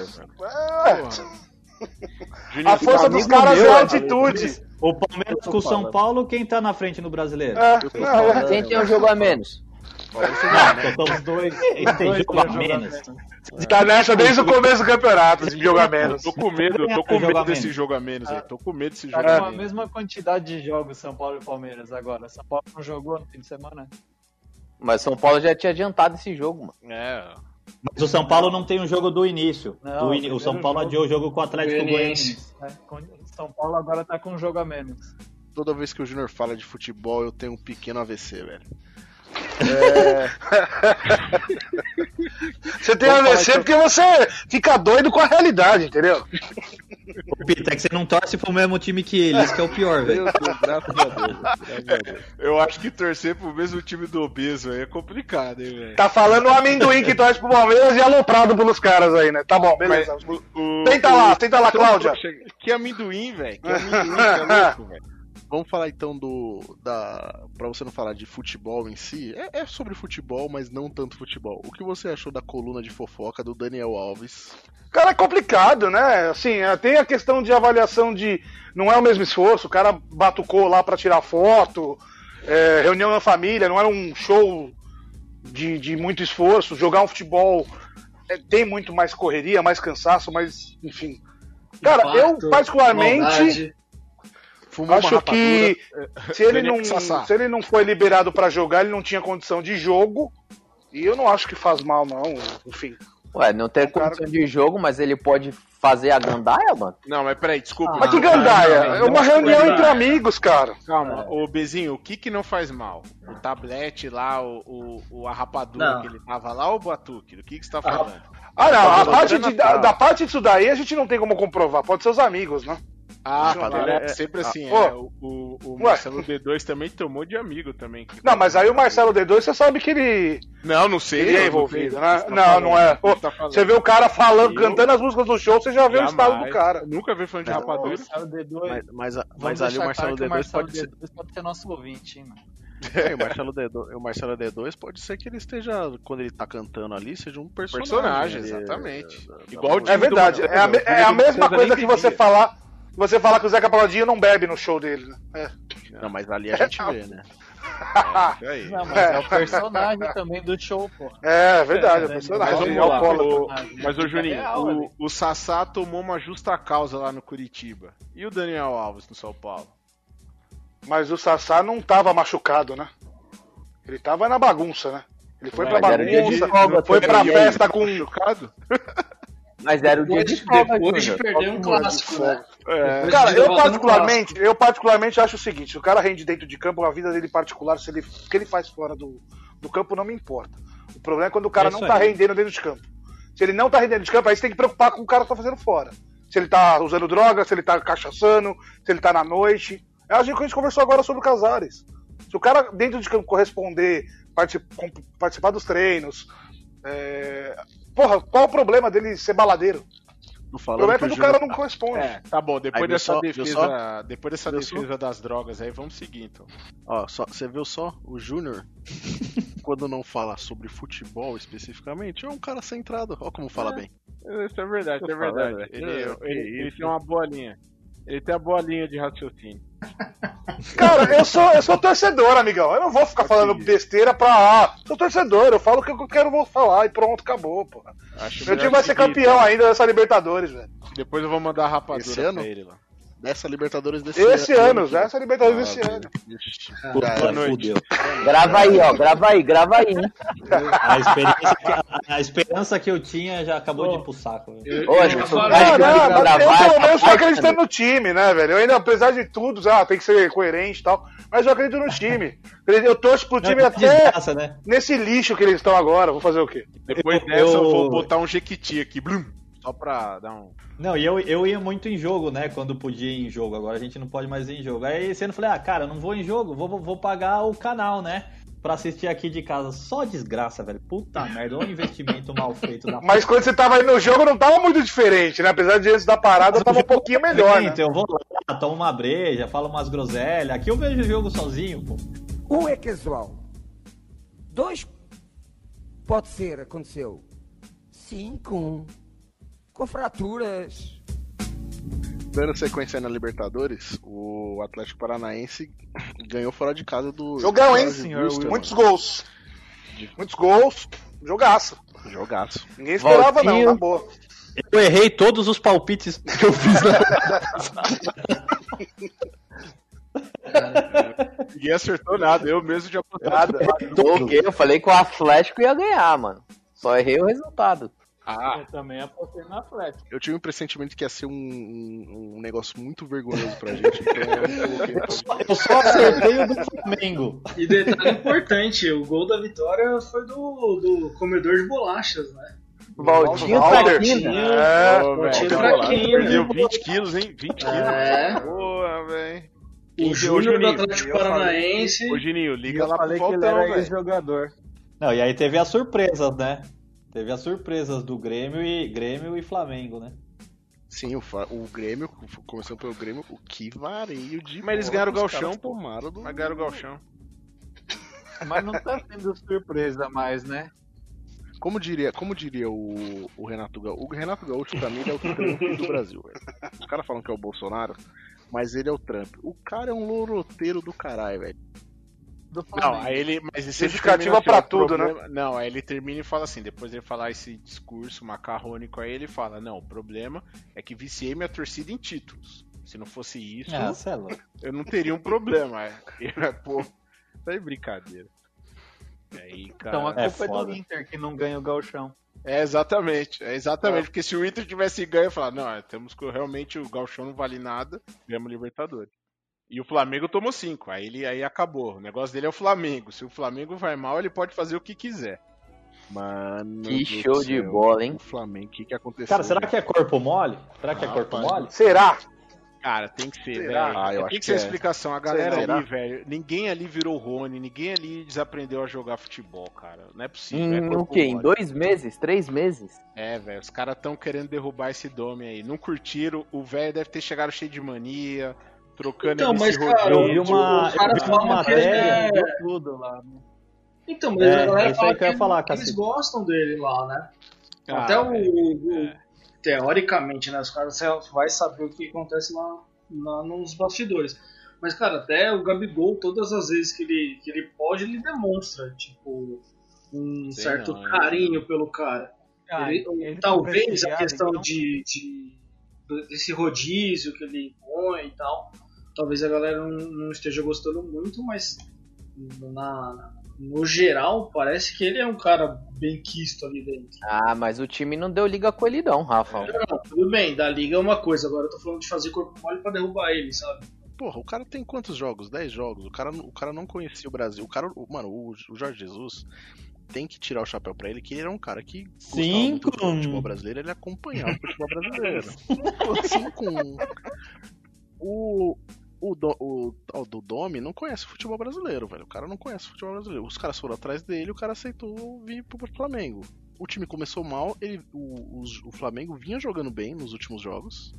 Speaker 15: É. A força dos caras meu, é a altitude.
Speaker 2: O Palmeiras com o São Paulo, quem tá na frente no brasileiro?
Speaker 11: É, é. Quem tem um jogo a menos?
Speaker 2: Não, os dois. tem jogo a menos.
Speaker 15: Tá nessa desde o começo do campeonato, de jogo a menos.
Speaker 4: Tô com medo, tô com medo desse jogo a menos aí. Tô com medo desse jogo
Speaker 12: a menos. a mesma quantidade de jogos São Paulo e Palmeiras agora. São Paulo não jogou no fim de semana.
Speaker 11: Mas São Paulo já tinha adiantado esse jogo, mano.
Speaker 4: É.
Speaker 2: Mas o São Paulo não tem um jogo do início. Não, do in... O São Paulo adiou o jogo com o Atlético Goianiense.
Speaker 12: É, São Paulo agora tá com um jogo a menos.
Speaker 8: Toda vez que o Júnior fala de futebol, eu tenho um pequeno AVC, velho. É...
Speaker 15: você tem Vamos AVC então... porque você fica doido com a realidade, entendeu?
Speaker 2: Ô, Pita, é que você não torce pro mesmo time que eles, que é o pior, velho.
Speaker 4: Eu acho que torcer pro mesmo time do Obeso aí é complicado, hein, velho.
Speaker 15: Tá falando o amendoim que torce pro Palmeiras e aloprado pelos caras aí, né? Tá bom, beleza. Mas, o, o, tenta lá, tenta lá, Cláudia.
Speaker 4: Que amendoim, velho. Que amendoim, que é louco, velho.
Speaker 8: Vamos falar então do. da Pra você não falar de futebol em si. É, é, sobre futebol, mas não tanto futebol. O que você achou da coluna de fofoca do Daniel Alves?
Speaker 15: Cara, é complicado, né? Assim, é, tem a questão de avaliação de. Não é o mesmo esforço, o cara batucou lá para tirar foto, é, reunião na família, não era um show de, de muito esforço. Jogar um futebol é, tem muito mais correria, mais cansaço, mas enfim. Cara, Impacto, eu particularmente. Maldade
Speaker 8: Fumou
Speaker 15: Acho que
Speaker 8: eh,
Speaker 15: se ele, não, se ele não foi liberado pra jogar, ele não tinha condição de jogo. E eu não acho que faz mal, não. Enfim.
Speaker 11: Ué, não tem condição de jogo, mas ele pode fazer a gandaia, mano?
Speaker 4: Não, mas peraí, desculpa.
Speaker 15: Mas que gandaia? É uma reunião entre amigos, cara.
Speaker 4: Calma, ô Bezinho, o que que não faz mal? O tablete lá, o, o, o- a rapadura
Speaker 15: Não.
Speaker 4: que ele tava lá ou o Batuque? Do que que você tá falando?
Speaker 15: Ah, não. A parte de- da, da parte disso daí a gente não tem como comprovar. Pode ser os amigos, né?
Speaker 4: Ah,
Speaker 15: Não,
Speaker 4: mas
Speaker 15: é-
Speaker 4: é sempre assim,
Speaker 15: Pô.
Speaker 4: é, o, o, o
Speaker 15: Ué.
Speaker 4: Marcelo D2 também tomou de amigo também. que-
Speaker 15: Não, mas aí o Marcelo D2, você sabe que ele.
Speaker 4: Não, não sei.
Speaker 15: Ele é
Speaker 4: não
Speaker 15: envolvido,
Speaker 4: sei.
Speaker 15: né?
Speaker 4: Tá
Speaker 15: Não,
Speaker 4: falando,
Speaker 15: não é. Pô,
Speaker 4: tá
Speaker 15: você vê o cara falando,
Speaker 4: Eu-
Speaker 15: cantando as músicas do show, você já vê o estado do
Speaker 4: Jamais.
Speaker 15: cara.
Speaker 4: Nunca vi falando de rapadura.
Speaker 8: Mas, mas, mas ali o Marcelo
Speaker 12: claro que o
Speaker 8: D2
Speaker 12: Marcelo
Speaker 8: pode ser.
Speaker 12: D2 pode ser nosso ouvinte, hein, mano.
Speaker 8: É, o Marcelo D2, o Marcelo D2 pode ser que ele esteja, quando ele tá cantando ali, seja um personagem.
Speaker 4: Personagem, exatamente.
Speaker 8: da- da-
Speaker 4: Igual o
Speaker 15: É verdade. É a, é a mesma coisa que você falar. Você falar que o Zeca Paladinho não bebe no show dele, né? É.
Speaker 8: Não, mas ali a gente vê, né?
Speaker 12: Não, mas é, o personagem também do show, pô.
Speaker 15: É, verdade, é o
Speaker 12: né?
Speaker 15: personagem.
Speaker 4: Mas
Speaker 15: É
Speaker 4: vamos lá, o- mas ô Juninho,
Speaker 12: real
Speaker 4: o,
Speaker 12: ali.
Speaker 4: o Sassá tomou uma justa causa lá no Curitiba. E o Daniel Alves no São Paulo?
Speaker 15: Mas o Sassá não tava machucado, né? Ele tava na bagunça, né? Ele foi
Speaker 11: Mas
Speaker 15: pra
Speaker 11: de
Speaker 15: bagunça,
Speaker 11: folga
Speaker 15: foi pra festa com.
Speaker 4: Machucado?
Speaker 11: Mas era o dia de
Speaker 10: Depois,
Speaker 11: folga,
Speaker 10: depois de perder um clássico, né?
Speaker 4: É.
Speaker 15: Cara,
Speaker 10: de
Speaker 15: eu particularmente, eu particularmente acho o seguinte, se o cara rende dentro de campo, a vida dele particular, se ele, o que ele faz fora do, do campo não me importa. O problema é quando o cara
Speaker 2: É
Speaker 15: não tá
Speaker 2: aí.
Speaker 15: rendendo dentro de campo. Se ele não tá rendendo de campo, aí você tem que preocupar com o cara que tá fazendo fora. Se ele tá usando droga, se ele tá cachaçando, se ele tá na noite. É a gente que a gente conversou agora sobre o Casares. Se o cara dentro de campo corresponder, participar dos treinos, é, porra, qual o problema dele ser baladeiro?
Speaker 8: Tô
Speaker 15: O
Speaker 8: falando
Speaker 15: problema é
Speaker 8: que o
Speaker 15: o cara não corresponde.
Speaker 4: É, tá bom, depois
Speaker 8: Aí,
Speaker 4: dessa
Speaker 8: só?
Speaker 4: Defesa, depois dessa
Speaker 8: Viu
Speaker 4: defesa das drogas aí, vamos seguir então.
Speaker 8: Ó, só, você viu só? O Júnior, quando não fala sobre futebol especificamente, é um cara centrado. Ó como fala bem.
Speaker 4: Isso é verdade,
Speaker 8: Tô
Speaker 4: é verdade.
Speaker 8: falando,
Speaker 4: Ele,
Speaker 8: é,
Speaker 4: ele- ele
Speaker 8: isso.
Speaker 4: tem uma boa linha. Ele tem a boa linha de raciocínio.
Speaker 15: Cara, eu sou, eu sou torcedor, amigão. Eu não vou ficar falando besteira pra. Ah, sou torcedor, eu falo o que eu quero vou falar e pronto, acabou, pô.
Speaker 4: Acho
Speaker 15: Meu time vai ser
Speaker 4: seguir,
Speaker 15: campeão ainda dessa Libertadores, velho.
Speaker 4: Depois eu vou mandar a rapadura
Speaker 8: Esse ano?
Speaker 4: pra ele lá.
Speaker 8: Dessa Libertadores desse
Speaker 15: Esse ano,
Speaker 8: que-
Speaker 15: essa Libertadores
Speaker 8: Ah,
Speaker 15: desse ano.
Speaker 2: Puta,
Speaker 8: já era.
Speaker 2: fudeu.
Speaker 11: Grava aí, ó. Grava aí, grava aí?
Speaker 2: A experiência, que, a, a esperança que eu tinha já acabou de ir pro saco.
Speaker 11: Ô,
Speaker 10: Eu
Speaker 15: eu
Speaker 11: essa
Speaker 15: pelo menos tô
Speaker 11: parte
Speaker 15: acreditando
Speaker 11: também.
Speaker 15: no time, né, velho? Eu ainda, apesar de tudo, ah, tem que ser coerente e tal, mas eu acredito no time. Eu torço pro time
Speaker 2: Não,
Speaker 15: até
Speaker 2: desgraça, né?
Speaker 15: nesse lixo que eles estão agora. Vou fazer o quê?
Speaker 4: Depois
Speaker 2: Eu-
Speaker 4: dessa eu...
Speaker 2: eu-
Speaker 4: vou botar um jequiti aqui, blum, só pra dar um.
Speaker 2: Não, e eu, eu ia muito em jogo, né? Quando podia ir em jogo. Agora a gente não pode mais ir em jogo. Aí eu falei, ah, cara, não vou em jogo, vou, vou- pagar o canal, né? Pra assistir aqui de casa. Só desgraça, velho. Puta merda, olha o investimento mal feito da
Speaker 15: Mas quando você tava aí no jogo não tava muito diferente, né? Apesar de antes da parada tava um pouquinho melhor, né?
Speaker 2: Então, Eu vou lá, tomo uma breja, falo umas groselhas. Aqui eu vejo o jogo sozinho, pô.
Speaker 16: Um é casual. Dois pode ser, aconteceu. Cinco com fraturas.
Speaker 8: Dando sequência na Libertadores, o Atlético Paranaense ganhou fora de casa do.
Speaker 15: Jogão, hein?
Speaker 8: Jorge Wilstermann.
Speaker 15: Muitos gols. Muitos gols. Jogaço.
Speaker 8: Jogaço.
Speaker 15: Ninguém esperava, não,
Speaker 2: Valtinho.
Speaker 15: na boa.
Speaker 2: Eu errei todos os palpites que eu fiz na
Speaker 4: Ninguém acertou nada, eu mesmo já
Speaker 15: Nada.
Speaker 11: Ok, eu falei que o Atlético ia ganhar, mano. Só errei o resultado.
Speaker 4: Ah,
Speaker 12: Eu também apostei na Atlético.
Speaker 8: Eu tive um pressentimento que ia ser um, um, um negócio muito vergonhoso pra gente, então eu coloquei.
Speaker 2: Eu só acertei o do Flamengo.
Speaker 10: E detalhe importante, o gol da vitória foi do, do comedor de bolachas, né?
Speaker 11: Valtinho
Speaker 15: Walter.
Speaker 11: Traquina.
Speaker 15: É,
Speaker 4: velho,
Speaker 10: fraquinho,
Speaker 4: Perdeu
Speaker 10: né?
Speaker 4: 20 quilos, hein? 20 quilos.
Speaker 10: É.
Speaker 4: Boa, velho.
Speaker 10: O Júnior do Atlético Paranaense.
Speaker 4: Ô, Juninho, liga
Speaker 12: eu
Speaker 4: lá pro
Speaker 12: falei que ele era
Speaker 4: velho.
Speaker 12: ex-jogador.
Speaker 2: Não, e aí teve as surpresas, né? Teve as surpresas do Grêmio e Grêmio e Flamengo, né?
Speaker 8: Sim, o, o Grêmio, começando pelo Grêmio, o que vareio de.
Speaker 4: Mas eles ganharam o Galchão,
Speaker 8: tomaram do-
Speaker 4: Mas ganharam o Galchão.
Speaker 12: Mas não tá sendo surpresa mais, né?
Speaker 8: Como diria, como diria o, o Renato Gaúcho? O Renato Gaúcho, pra mim, ele é o Trump do Brasil, velho. Os caras falam que é o Bolsonaro, mas ele é o Trump. O cara é um loroteiro do caralho, velho.
Speaker 12: Do
Speaker 4: Não,
Speaker 12: Flamengo.
Speaker 4: aí ele. Mas isso ele
Speaker 15: Justificativa
Speaker 4: ó,
Speaker 15: tudo, né?
Speaker 4: problema- Não, aí ele termina e fala assim: depois ele falar esse discurso macarrônico aí, ele fala: Não, o problema é que viciei minha torcida em títulos. Se não fosse isso,
Speaker 2: Ah, é
Speaker 4: eu não teria um problema. É, Pô, tá de brincadeira. E aí, cara,
Speaker 12: Então a culpa é,
Speaker 4: foda.
Speaker 12: do Inter que não ganha o galchão.
Speaker 4: É exatamente, é exatamente. Porque se o Inter tivesse ganho, eu falar, não, é, temos que realmente o Galchão não vale nada, ganhamos Libertadores. E o Flamengo tomou cinco, aí ele aí acabou. O negócio dele é o Flamengo. Se o Flamengo vai mal, ele pode fazer o que quiser.
Speaker 8: Mano,
Speaker 11: Que show de bola, hein?
Speaker 8: O Flamengo, o que, que aconteceu?
Speaker 2: Cara, será
Speaker 8: velho?
Speaker 2: que é corpo mole? Será que é
Speaker 4: Ah,
Speaker 2: corpo
Speaker 4: pai.
Speaker 2: mole?
Speaker 15: Será?
Speaker 4: Cara, tem que ser,
Speaker 15: Será?
Speaker 4: velho.
Speaker 8: Ah, eu
Speaker 4: tem
Speaker 8: acho
Speaker 4: que
Speaker 8: que
Speaker 4: ser a
Speaker 8: é.
Speaker 4: explicação. A galera
Speaker 8: Será?
Speaker 4: ali, velho, ninguém ali virou Rony, ninguém ali desaprendeu a jogar futebol, cara. Não é possível. é
Speaker 11: Em o quê? Em dois meses? Três meses?
Speaker 4: É, velho, os caras tão querendo derrubar esse dome aí. Não curtiram, o velho deve ter chegado cheio de mania, trocando
Speaker 10: Então, mas, cara,
Speaker 2: Eu vi uma, eu vi uma matéria.
Speaker 12: Deu tudo lá. né?
Speaker 10: Então, mas
Speaker 2: É,
Speaker 10: a galera
Speaker 2: é
Speaker 10: fala
Speaker 2: que falar,
Speaker 10: que eles gostam dele lá, né?
Speaker 4: Ah,
Speaker 10: Até o,
Speaker 4: velho,
Speaker 10: o- Teoricamente, né? Os caras você vai saber o que acontece lá, lá nos bastidores. Mas, cara, até o Gabigol, todas as vezes que ele, que ele pode, ele demonstra, tipo, um
Speaker 4: Sei
Speaker 10: certo
Speaker 4: não,
Speaker 10: carinho pelo cara.
Speaker 12: Ah,
Speaker 10: Ele-
Speaker 12: ele
Speaker 10: talvez a questão
Speaker 12: então.
Speaker 10: de, de- desse rodízio que ele impõe e tal, talvez a galera não, não esteja gostando muito, mas na- no geral parece que ele é um cara bem quisto ali dentro.
Speaker 11: Ah, mas o time não deu liga com ele não, Rafa.
Speaker 10: Não, tudo bem, da liga é uma coisa, agora eu tô falando de fazer corpo mole pra derrubar ele, sabe?
Speaker 8: Porra, o cara tem quantos jogos? 10 jogos. O cara, o cara não conhecia o Brasil. O cara, o- mano, o, o Jorge Jesus tem que tirar o chapéu pra ele, que ele era um cara que gostava muito do
Speaker 2: Cinco.
Speaker 8: futebol brasileiro, ele acompanhava o futebol brasileiro. Assim com o o, do, o tal do Domi não conhece o futebol brasileiro, velho. O cara não conhece o futebol brasileiro. Os caras foram atrás dele, o cara aceitou vir pro Flamengo. O time começou mal, ele, o, os- o Flamengo vinha jogando bem nos últimos jogos.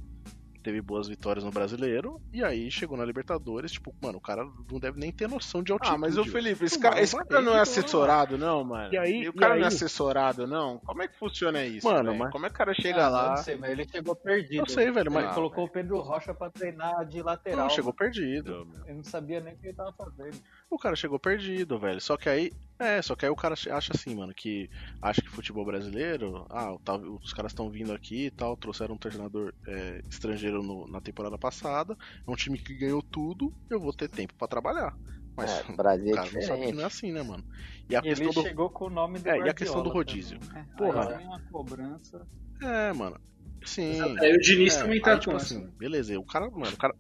Speaker 8: Teve boas vitórias no brasileiro. E aí chegou na Libertadores, tipo, mano, o cara não deve nem ter noção de altitude.
Speaker 4: Ah, mas o Felipe, esse cara, esse
Speaker 8: vai
Speaker 4: cara não é
Speaker 8: aí,
Speaker 4: assessorado, não, mano.
Speaker 8: E aí-
Speaker 4: o cara
Speaker 8: e
Speaker 4: não é
Speaker 8: aí?
Speaker 4: assessorado, não? Como é que funciona isso?
Speaker 8: Mano, mas-
Speaker 4: Como é que o cara chega
Speaker 12: Ah,
Speaker 4: lá?
Speaker 12: Não sei, mas ele chegou perdido.
Speaker 8: Eu sei, velho, mas-
Speaker 12: Ele colocou o Pedro Rocha pra treinar de lateral.
Speaker 8: Não, chegou perdido.
Speaker 12: Eu não sabia nem o que ele tava fazendo.
Speaker 8: O cara chegou perdido, velho. Só que aí. É, só que aí o cara acha assim, mano, que acha que futebol brasileiro. Ah, tá- os caras estão vindo aqui e tal, trouxeram um treinador é, estrangeiro no- na temporada passada. É um time que ganhou tudo, eu vou ter tempo pra trabalhar. Mas
Speaker 11: É, Brasil
Speaker 8: o
Speaker 11: é
Speaker 8: cara não sabe que não é assim, né, mano? E a
Speaker 12: E ele
Speaker 8: questão do.
Speaker 12: chegou com o nome do
Speaker 8: É, e a questão do rodízio.
Speaker 12: também, né?
Speaker 8: Porra.
Speaker 12: Aí vem uma cobrança.
Speaker 8: É, mano. Sim.
Speaker 10: Aí o Diniz também tá
Speaker 8: aí, tipo assim, beleza, o cara, mano, o cara.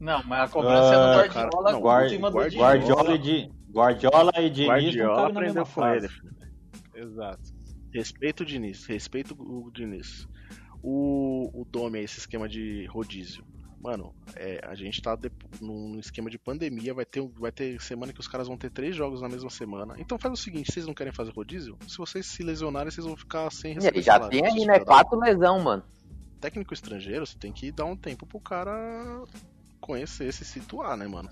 Speaker 12: Não, mas a cobrança é
Speaker 2: Ah,
Speaker 12: do
Speaker 8: cara,
Speaker 12: Guardiola
Speaker 8: não,
Speaker 12: por
Speaker 2: Guard-
Speaker 12: cima do
Speaker 8: Guardiola-
Speaker 12: Diniz.
Speaker 2: Guardiola e, Di- Guardiola e Diniz não
Speaker 8: Guardiola aprendeu com ele.
Speaker 4: Exato.
Speaker 8: Respeito o Diniz, respeito o Diniz. O, o Dome, esse esquema de rodízio. Mano, é, a gente tá de, num esquema de pandemia, vai ter, vai ter semana que os caras vão ter três jogos na mesma semana. Então faz o seguinte, vocês não querem fazer rodízio? Se vocês se lesionarem, vocês vão ficar sem receber
Speaker 11: já
Speaker 8: salário.
Speaker 11: tem aí, né? Quatro lesão, mano.
Speaker 8: técnico estrangeiro, você tem que dar um tempo pro cara conhecer, se situar, né, mano?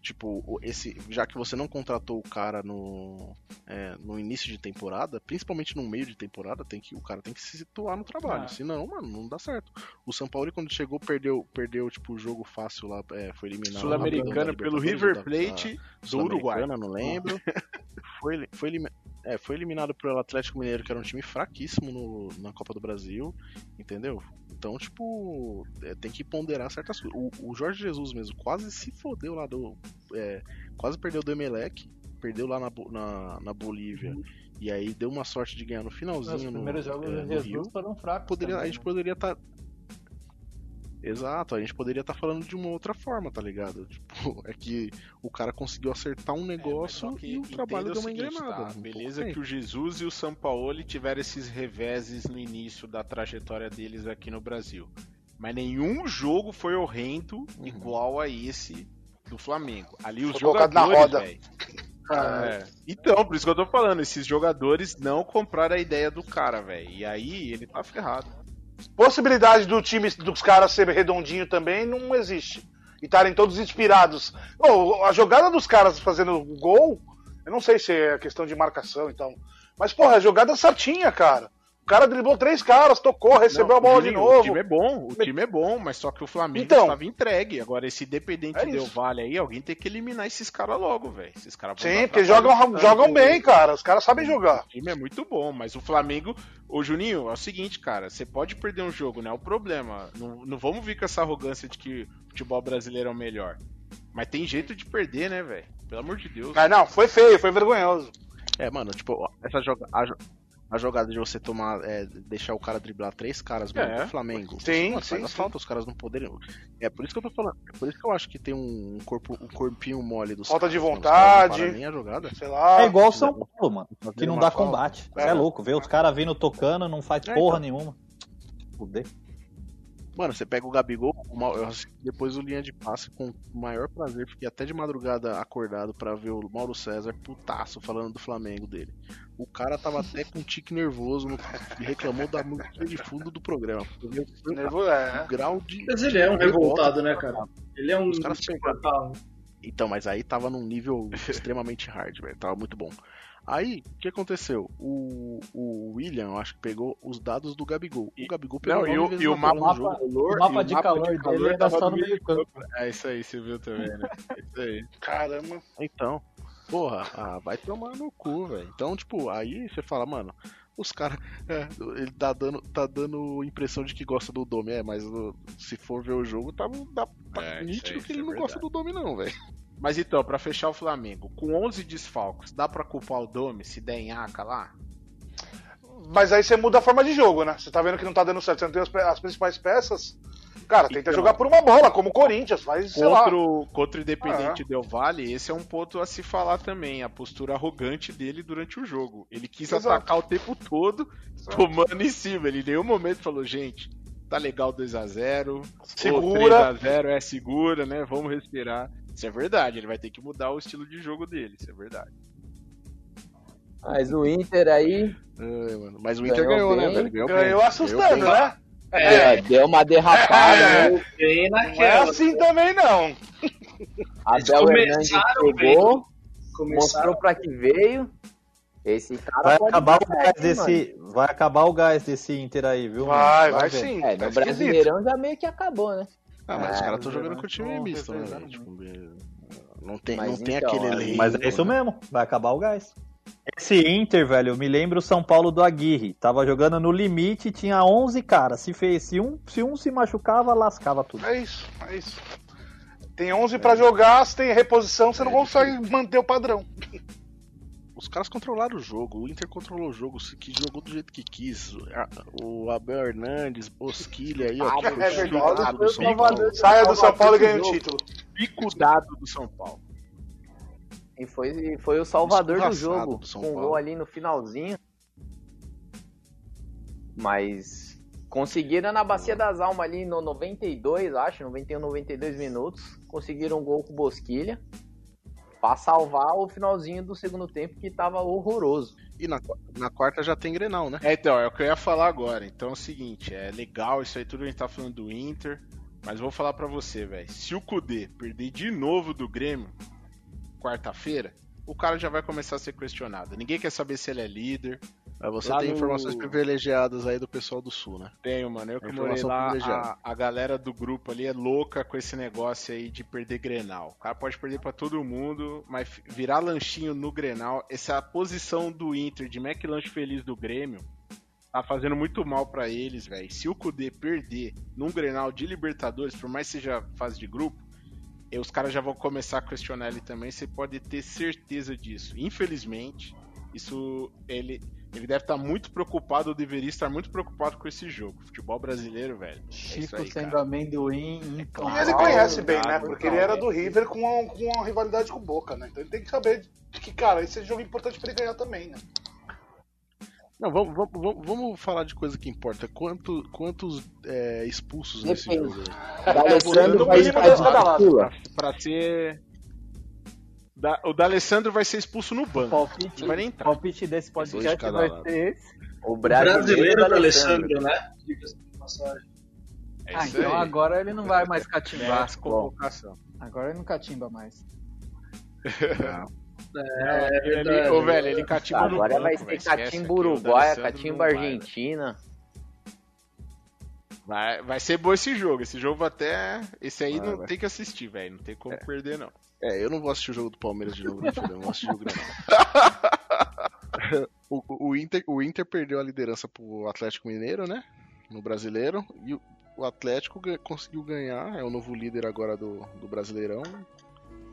Speaker 8: Tipo, esse, já que você não contratou o cara no, é, no início de temporada, principalmente no meio de temporada, tem que, o cara tem que se situar no trabalho.
Speaker 12: Ah.
Speaker 8: Senão, mano, não dá certo. O São Paulo, quando chegou, perdeu, perdeu tipo, o jogo fácil lá, é, foi eliminado.
Speaker 4: Sul-Americana pelo River Plate
Speaker 8: da
Speaker 4: do Uruguai.
Speaker 8: Sul-Americana, não lembro. foi, foi, elimi- é, foi eliminado pelo Atlético Mineiro, que era um time fraquíssimo no- na Copa do Brasil, entendeu? Então, tipo, é, tem que ponderar certas coisas. O, o Jorge Jesus mesmo quase se fodeu lá do. é, quase perdeu do Emelec, perdeu lá na, na, na Bolívia. E aí deu uma sorte de ganhar no
Speaker 12: Os
Speaker 8: finalzinho no,
Speaker 12: primeiros jogos
Speaker 8: é,
Speaker 12: do
Speaker 8: no
Speaker 12: Jesus
Speaker 8: Rio.
Speaker 12: foram fracos.
Speaker 8: Poderia, a
Speaker 12: também,
Speaker 8: gente
Speaker 12: né?
Speaker 8: poderia estar. Exato, a gente poderia estar falando de uma outra forma, tá ligado? Tipo, é que o cara conseguiu acertar um negócio
Speaker 4: que
Speaker 8: e o trabalho deu uma
Speaker 4: seguinte,
Speaker 8: engrenada.
Speaker 4: tá?
Speaker 8: um
Speaker 4: Beleza que o Jesus e o Sampaoli tiveram esses reveses no início da trajetória deles aqui no Brasil. Mas nenhum jogo foi horrendo
Speaker 8: Uhum.
Speaker 4: igual a esse do Flamengo. Ali os
Speaker 15: Foi colocado na
Speaker 4: jogadores,
Speaker 15: roda.
Speaker 4: velho. É. Então, por isso que eu tô falando, esses jogadores não compraram a ideia do cara, velho. E aí ele tá ferrado.
Speaker 15: Possibilidade do time dos caras ser redondinho também não existe. E estarem todos inspirados. Bom, a jogada dos caras fazendo gol, eu não sei se é questão de marcação então. Mas, porra, a jogada certinha, cara. Cara driblou três caras, tocou, recebeu
Speaker 4: Não,
Speaker 15: a bola de novo.
Speaker 4: O time é bom, o time é bom, mas só que o Flamengo
Speaker 15: Então.
Speaker 4: estava entregue. Agora, esse Independente
Speaker 15: É
Speaker 4: Del
Speaker 15: isso.
Speaker 4: Vale aí, alguém tem que eliminar esses caras logo, velho. Esses caras
Speaker 15: Sim, porque jogam, jogam bem, cara. Os caras sabem jogar.
Speaker 4: O time é muito bom, mas o Flamengo. Ô Juninho, é o seguinte, cara, você pode perder um jogo, não é o problema. Não, não vamos vir com essa arrogância de que o futebol brasileiro é o melhor. Mas tem jeito de perder, né, velho? Pelo amor de Deus.
Speaker 15: Mas não, foi feio, foi vergonhoso.
Speaker 8: É, mano, tipo, essa joga a, a jogada de você tomar, é, deixar o cara driblar três caras mano,
Speaker 15: É.
Speaker 8: do Flamengo.
Speaker 15: Sim,
Speaker 8: mano,
Speaker 15: sim,
Speaker 8: faz a
Speaker 15: sim.
Speaker 8: falta, os caras não poderem. É por isso que eu tô falando. É por isso que eu acho que tem um corpo, um corpinho mole dos
Speaker 15: Falta
Speaker 8: caras,
Speaker 15: de
Speaker 8: né?
Speaker 15: Vontade.
Speaker 8: a jogada.
Speaker 15: Sei lá.
Speaker 2: É igual o São Paulo, mano. Que não dá
Speaker 8: falta.
Speaker 2: combate.
Speaker 8: É.
Speaker 2: é louco. Vê os caras vindo tocando, não faz
Speaker 8: É,
Speaker 2: porra
Speaker 8: então.
Speaker 2: nenhuma. Fuder.
Speaker 8: Mano, você pega o Gabigol, depois o linha de passe com o maior prazer, fiquei até de madrugada acordado pra ver o Mauro César putaço falando do Flamengo dele. O cara tava até com um tique nervoso no, e reclamou da música de fundo do programa.
Speaker 15: Nervo- é.
Speaker 8: O grau de.
Speaker 10: Mas ele é um revoltado,
Speaker 8: revolta
Speaker 10: né, cara? Ele é um
Speaker 8: Os caras
Speaker 10: insuportável.
Speaker 8: Então, mas aí tava num nível extremamente hard, velho. Tava muito bom. Aí, o que aconteceu? O, o William, eu acho que pegou os dados do Gabigol. O Gabigol pegou
Speaker 4: Não, e o, e o mapa,
Speaker 8: no jogo.
Speaker 4: calor,
Speaker 2: o mapa
Speaker 4: e o
Speaker 2: de
Speaker 4: mapa
Speaker 2: calor
Speaker 4: de calor
Speaker 2: dele era
Speaker 4: tava
Speaker 2: só
Speaker 4: no
Speaker 2: no meio campo.
Speaker 4: É isso aí, você viu também, né? É isso aí.
Speaker 15: Caramba.
Speaker 8: Então, porra, ah, vai tomar no cu, velho. Então, tipo, aí você fala, mano, os caras. ele tá dando, tá dando impressão de que gosta do Domi, é, mas uh, se for ver o jogo, tá, tá, tá
Speaker 4: É,
Speaker 8: nítido
Speaker 4: aí,
Speaker 8: que ele
Speaker 4: é
Speaker 8: não gosta do Domi, não, velho.
Speaker 4: Mas então, pra fechar o Flamengo, com 11 desfalques, dá pra culpar o Domi se der em aca lá?
Speaker 15: Mas aí você muda a forma de jogo, né? Você tá vendo que não tá dando certo, você não tem as principais peças. Cara, tenta
Speaker 4: Então.
Speaker 15: jogar por uma bola, como o Corinthians, faz, sei lá.
Speaker 4: Contra o, contra o Independente
Speaker 15: Ah.
Speaker 4: Del Valle, esse é um ponto a se falar também, a postura arrogante dele durante o jogo. Ele quis
Speaker 15: Exato.
Speaker 4: atacar o tempo todo, tomando em cima. Ele em nenhum momento falou, gente, tá legal 2x0,
Speaker 15: Segura.
Speaker 4: 3x0 é segura, né? Vamos respirar. Isso é verdade, ele vai ter que mudar o estilo de jogo dele, isso é verdade.
Speaker 11: Mas o Inter aí.
Speaker 8: Ai, mano, Mas o Inter ganhou, né,
Speaker 11: bem.
Speaker 8: velho? Ganhou,
Speaker 15: Ganhou
Speaker 8: bem.
Speaker 15: assustando,
Speaker 8: Ganhou
Speaker 15: né?
Speaker 11: É, deu uma derrapada.
Speaker 15: É.
Speaker 11: né?
Speaker 10: Bem
Speaker 15: Não é assim também, não.
Speaker 11: Abel Hernandes
Speaker 10: começaram
Speaker 11: pegou,
Speaker 10: Começaram
Speaker 11: mostrou pra que veio. Esse cara
Speaker 2: Vai acabar, o gás desse, vai acabar o gás desse Inter aí, viu?
Speaker 15: Vai,
Speaker 2: mano?
Speaker 15: vai
Speaker 2: ver.
Speaker 15: sim.
Speaker 11: mano. É,
Speaker 15: Tá
Speaker 11: no
Speaker 15: esquisito.
Speaker 11: Brasileirão já meio que acabou, né?
Speaker 8: Ah, mas os
Speaker 11: É,
Speaker 8: caras estão jogando com o time misto, né. Tipo, não tem,
Speaker 11: Mas
Speaker 8: não tem
Speaker 11: então,
Speaker 8: aquele
Speaker 11: é,
Speaker 8: elenco.
Speaker 2: Mas é isso
Speaker 8: né?
Speaker 2: mesmo, vai acabar o gás. Esse Inter, velho, me lembra o São Paulo do Aguirre. Tava jogando no limite, tinha 11 caras. Se, fez, se, um, se um se machucava, lascava tudo.
Speaker 15: É isso, é isso. Tem 11 pra jogar, se tem reposição, você não consegue manter o padrão.
Speaker 8: Os caras controlaram o jogo, o Inter controlou o jogo, que jogou do jeito que quis. O Abel Hernandes, Bosquilha aí, ó.
Speaker 11: Ah,
Speaker 8: que
Speaker 15: é verdade.
Speaker 8: do São Paulo.
Speaker 15: Saia do São Paulo e ganha o título.
Speaker 4: Pico dado do São Paulo.
Speaker 11: E foi, foi o salvador do jogo.
Speaker 8: do São
Speaker 11: com um
Speaker 8: Paulo.
Speaker 11: gol ali no finalzinho. Mas conseguiram na Bacia das Almas ali no 92, acho, 91, 92 minutos. Conseguiram um gol com o Bosquilha. Pra salvar o finalzinho do segundo tempo que tava horroroso.
Speaker 8: E na, na quarta já tem Grenal, né?
Speaker 4: É, então, é o que eu ia falar agora. Então é o seguinte, é legal isso aí tudo a gente tá falando do Inter, mas vou falar pra você, velho. Se o Kudê perder de novo do Grêmio quarta-feira, o cara já vai começar a ser questionado. Ninguém quer saber se ele é líder.
Speaker 8: Aí você
Speaker 4: Lá
Speaker 8: tem
Speaker 4: no-
Speaker 8: informações privilegiadas aí do pessoal do Sul, né?
Speaker 4: Tenho, mano. Eu que morei lá, a, a galera do grupo ali é louca com esse negócio aí de perder Grenal. O cara pode perder pra todo mundo, mas virar lanchinho no Grenal, essa posição do Inter de McLanche feliz do Grêmio, tá fazendo muito mal pra eles, velho. Se o Kudê perder num Grenal de Libertadores, por mais que seja fase de grupo, eh, os caras já vão começar a questionar ele também, você pode ter certeza disso. Infelizmente, isso ele ele deve estar muito preocupado, ou deveria estar muito preocupado com esse jogo. Futebol brasileiro, velho. É
Speaker 12: Chico
Speaker 4: aí,
Speaker 12: sendo
Speaker 4: cara.
Speaker 12: amendoim
Speaker 15: E
Speaker 12: claro.
Speaker 15: ele conhece bem, né? Porque ele era do River com uma, com uma rivalidade com o Boca, né? Então ele tem que saber que, cara, esse é um jogo importante pra ele ganhar também, né?
Speaker 8: Não, vamos, vamos, vamos, vamos falar de coisa que importa. Quanto, quantos é, expulsos nesse
Speaker 11: Depende.
Speaker 8: jogo aí?
Speaker 11: O D'Alessandro vai de fila.
Speaker 4: Pra ser. Da- o D'Alessandro vai ser expulso no
Speaker 12: O
Speaker 4: banco.
Speaker 12: palpite,
Speaker 4: Não vai nem
Speaker 12: o
Speaker 4: entrar.
Speaker 12: palpite desse
Speaker 8: de
Speaker 12: podcast
Speaker 8: cada
Speaker 12: vai
Speaker 8: lado.
Speaker 12: ser esse.
Speaker 11: O
Speaker 10: O
Speaker 11: brasileiro,
Speaker 10: brasileiro do
Speaker 11: Alessandro.
Speaker 10: Alessandro, né? De.
Speaker 4: É
Speaker 12: Ah, então
Speaker 4: aí.
Speaker 12: agora ele não vai mais catimbar.
Speaker 4: Essa convocação.
Speaker 12: Agora ele não catimba mais.
Speaker 10: É, é
Speaker 4: Ele- ô, velho, ele catimba no
Speaker 11: Agora
Speaker 4: banco,
Speaker 11: vai ser catimba Uruguai,
Speaker 4: D'Alessandro
Speaker 11: catimba Argentina.
Speaker 4: Vai, vai ser bom esse jogo. Esse jogo até. Esse aí
Speaker 8: Vai,
Speaker 4: não
Speaker 8: vai.
Speaker 4: tem que assistir, velho. Não tem como perder, não.
Speaker 8: É, eu não vou assistir o jogo do Palmeiras de novo, não, filho. Eu não vou assistir o jogo não. o, o, Inter, o Inter perdeu a liderança pro Atlético Mineiro, né? No brasileiro. E o, o Atlético conseguiu ganhar, é o novo líder agora do, do Brasileirão.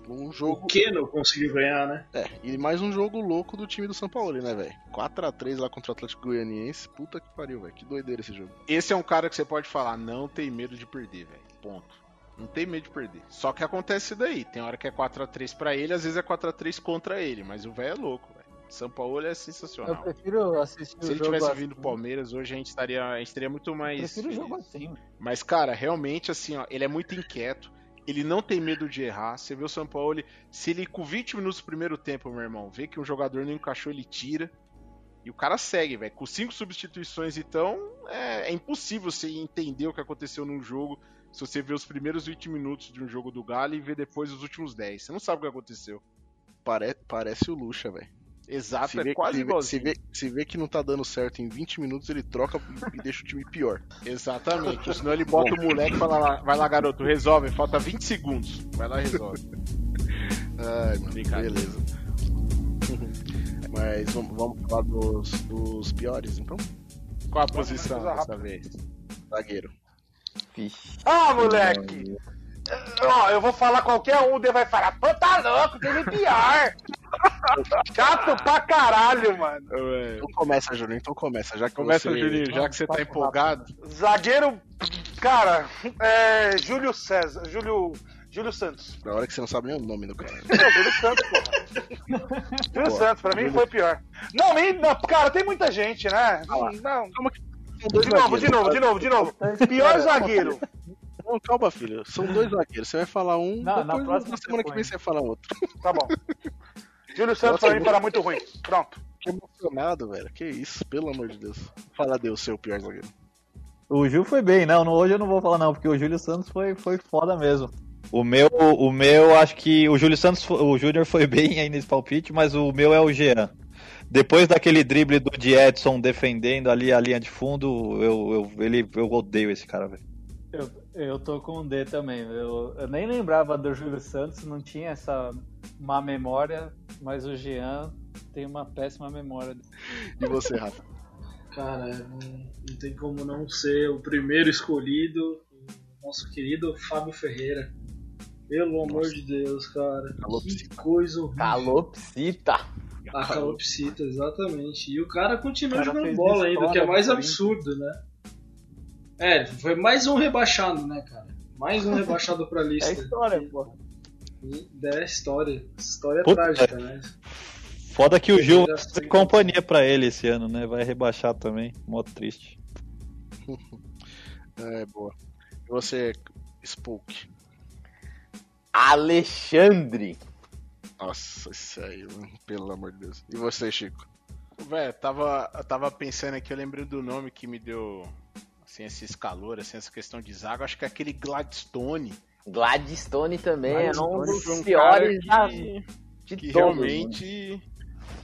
Speaker 8: Um jogo.
Speaker 10: O Keno conseguiu ganhar, né?
Speaker 8: É, e mais um jogo louco do time do São Paulo, né, velho? 4x3 lá contra o Atlético Goianiense. Puta que pariu, velho. Que doideira esse jogo.
Speaker 4: Esse é um cara que você pode falar, não tem medo de perder, velho. Ponto. Não tem medo de perder. Só que acontece isso daí. Tem hora que é 4x3 pra ele, às vezes é 4x3 contra ele. Mas o velho é louco, velho. São Paulo é
Speaker 12: Eu
Speaker 4: sensacional.
Speaker 12: prefiro assistir
Speaker 4: Se
Speaker 12: o
Speaker 4: ele
Speaker 12: jogo
Speaker 4: tivesse
Speaker 12: assim.
Speaker 4: vindo do Palmeiras, hoje a gente estaria, a gente teria muito
Speaker 12: Eu
Speaker 4: mais.
Speaker 12: prefiro o
Speaker 4: feliz.
Speaker 12: jogo assim.
Speaker 4: Mas, cara, realmente, assim, ó, ele é muito inquieto. Ele não tem medo de errar. Você vê o São Paulo, ele- se ele com 20 minutos do primeiro tempo, meu irmão, vê que um jogador não encaixou, ele tira. E o cara segue, velho. Com cinco substituições, então, é, é impossível você entender o que aconteceu num jogo se você vê os primeiros 20 minutos de um jogo do Galo e vê depois os últimos 10. Você não sabe o que aconteceu.
Speaker 8: Pare, parece o Lucha, velho.
Speaker 4: Exato,
Speaker 8: Se
Speaker 4: é
Speaker 8: vê,
Speaker 4: quase
Speaker 8: se, vê, se, vê, se vê que não tá dando certo em 20 minutos, ele troca e deixa o time pior.
Speaker 4: Exatamente. Senão ele bota o moleque e fala lá, vai lá, garoto, resolve, falta 20 segundos. Vai lá e resolve.
Speaker 8: Ai, mano, beleza. Mas vamos, vamos falar dos, dos piores, então?
Speaker 4: Qual a posição dessa vez?
Speaker 8: Zagueiro.
Speaker 15: Ah, moleque! Ó, eu vou falar qualquer um, daí vai falar, pô, tá louco, teve pior! Chato pra caralho, mano.
Speaker 8: Então começa, Júnior, então começa. Já que
Speaker 4: Começa,
Speaker 8: você...
Speaker 4: Juninho, já que você tá empolgado.
Speaker 15: Zagueiro, cara, é. Júlio César. Júlio. Júlio Santos.
Speaker 8: Na hora que você não sabe nem o nome do cara.
Speaker 15: Não, Júlio Santos, porra. Júlio
Speaker 8: Pô,
Speaker 15: Santos, pra mim
Speaker 8: Júlio-
Speaker 15: foi pior. Não, nem. Não, cara, tem muita gente, né? Não. De novo, de novo, de novo, de novo. Pior zagueiro.
Speaker 8: Não, calma, filho. São dois zagueiros. Você vai falar um,
Speaker 12: Não, na
Speaker 8: depois
Speaker 12: próxima
Speaker 8: na semana que
Speaker 12: você
Speaker 8: vem você vai falar outro.
Speaker 15: Tá bom. Júlio Santos pra mim foi muito ruim. Pronto.
Speaker 8: Que emocionado, velho. Que isso, pelo amor de Deus. Fala Deus, seu pior zagueiro.
Speaker 2: O Gil foi bem, não, hoje eu não vou falar não, porque o Júlio Santos foi, foi foda mesmo. O meu, o meu, acho que o Júlio Santos, o Júnior foi bem aí nesse palpite, mas o meu é o Jean. Depois daquele drible do de Edson defendendo ali a linha de fundo, eu, eu, ele, eu odeio esse cara, velho.
Speaker 12: Eu, eu tô com um D também. Eu, eu nem lembrava do Júlio Santos, não tinha essa má memória, mas o Jean tem uma péssima memória.
Speaker 8: E você, Rafa?
Speaker 10: Cara, não, não tem como não ser o primeiro escolhido, o nosso querido Fábio Ferreira. Pelo amor de Deus, cara. Que coisa horrível.
Speaker 11: Calopsita.
Speaker 10: A calopsita, exatamente. E o cara continua
Speaker 12: O cara
Speaker 10: jogando bola ainda, o que é mais absurdo, né? É, foi mais um rebaixado, né, cara? Mais um rebaixado pra lista.
Speaker 12: É história, porra.
Speaker 10: É história. História
Speaker 2: Puta.
Speaker 10: trágica, né?
Speaker 2: Foda que o Gil vai
Speaker 10: sei.
Speaker 2: ter companhia pra ele esse ano, né? Vai rebaixar também, modo triste.
Speaker 8: É, boa. E você, Spook?
Speaker 11: Alexandre.
Speaker 8: Nossa, isso aí, mano, pelo amor de Deus. E você, Chico?
Speaker 4: Velho, tava, eu tava pensando aqui, eu lembrei do nome que me deu assim, esse calor, assim, essa questão de zaga. Acho que é aquele Gladstone.
Speaker 11: Gladstone também é um
Speaker 4: Gladstone
Speaker 11: dos
Speaker 4: um
Speaker 11: piores
Speaker 4: que,
Speaker 11: de
Speaker 4: que
Speaker 11: todos.
Speaker 4: realmente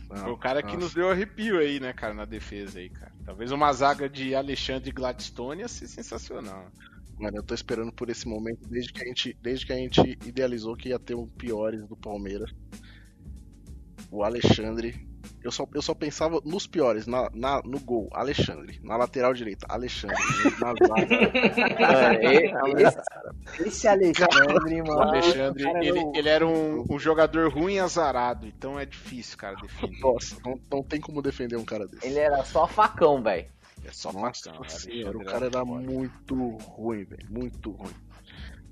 Speaker 8: Não,
Speaker 4: foi o cara que nos deu arrepio aí, né, cara, na defesa aí, cara. Talvez uma zaga de Alexandre Gladstone ia ser sensacional.
Speaker 8: Mano, eu tô esperando por esse momento desde que a gente, desde que a gente idealizou que ia ter um piores do Palmeiras. O Alexandre. Eu só, eu só pensava nos piores, na, na- no gol, Alexandre. Na lateral direita, Alexandre. Na zaga.
Speaker 11: E- esse, esse Alexandre,
Speaker 4: O
Speaker 11: mano.
Speaker 4: Alexandre,
Speaker 11: cara,
Speaker 4: ele,
Speaker 11: eu-
Speaker 4: ele era um, um jogador ruim e azarado, então é difícil, cara, defender.
Speaker 8: Nossa, não, não tem como defender um cara desse.
Speaker 11: Ele era só facão, velho.
Speaker 4: É só
Speaker 8: Nossa
Speaker 4: facão,
Speaker 8: senhora, o cara era muito ruim, velho. Muito ruim.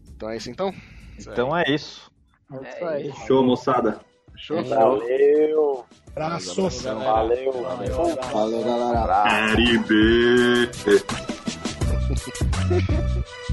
Speaker 8: Então é isso então?
Speaker 2: Então é isso.
Speaker 12: É isso aí.
Speaker 9: Show, moçada.
Speaker 8: Show?
Speaker 11: Valeu.
Speaker 9: Abraço.
Speaker 11: Valeu. Valeu.
Speaker 16: Valeu, galera.
Speaker 9: B.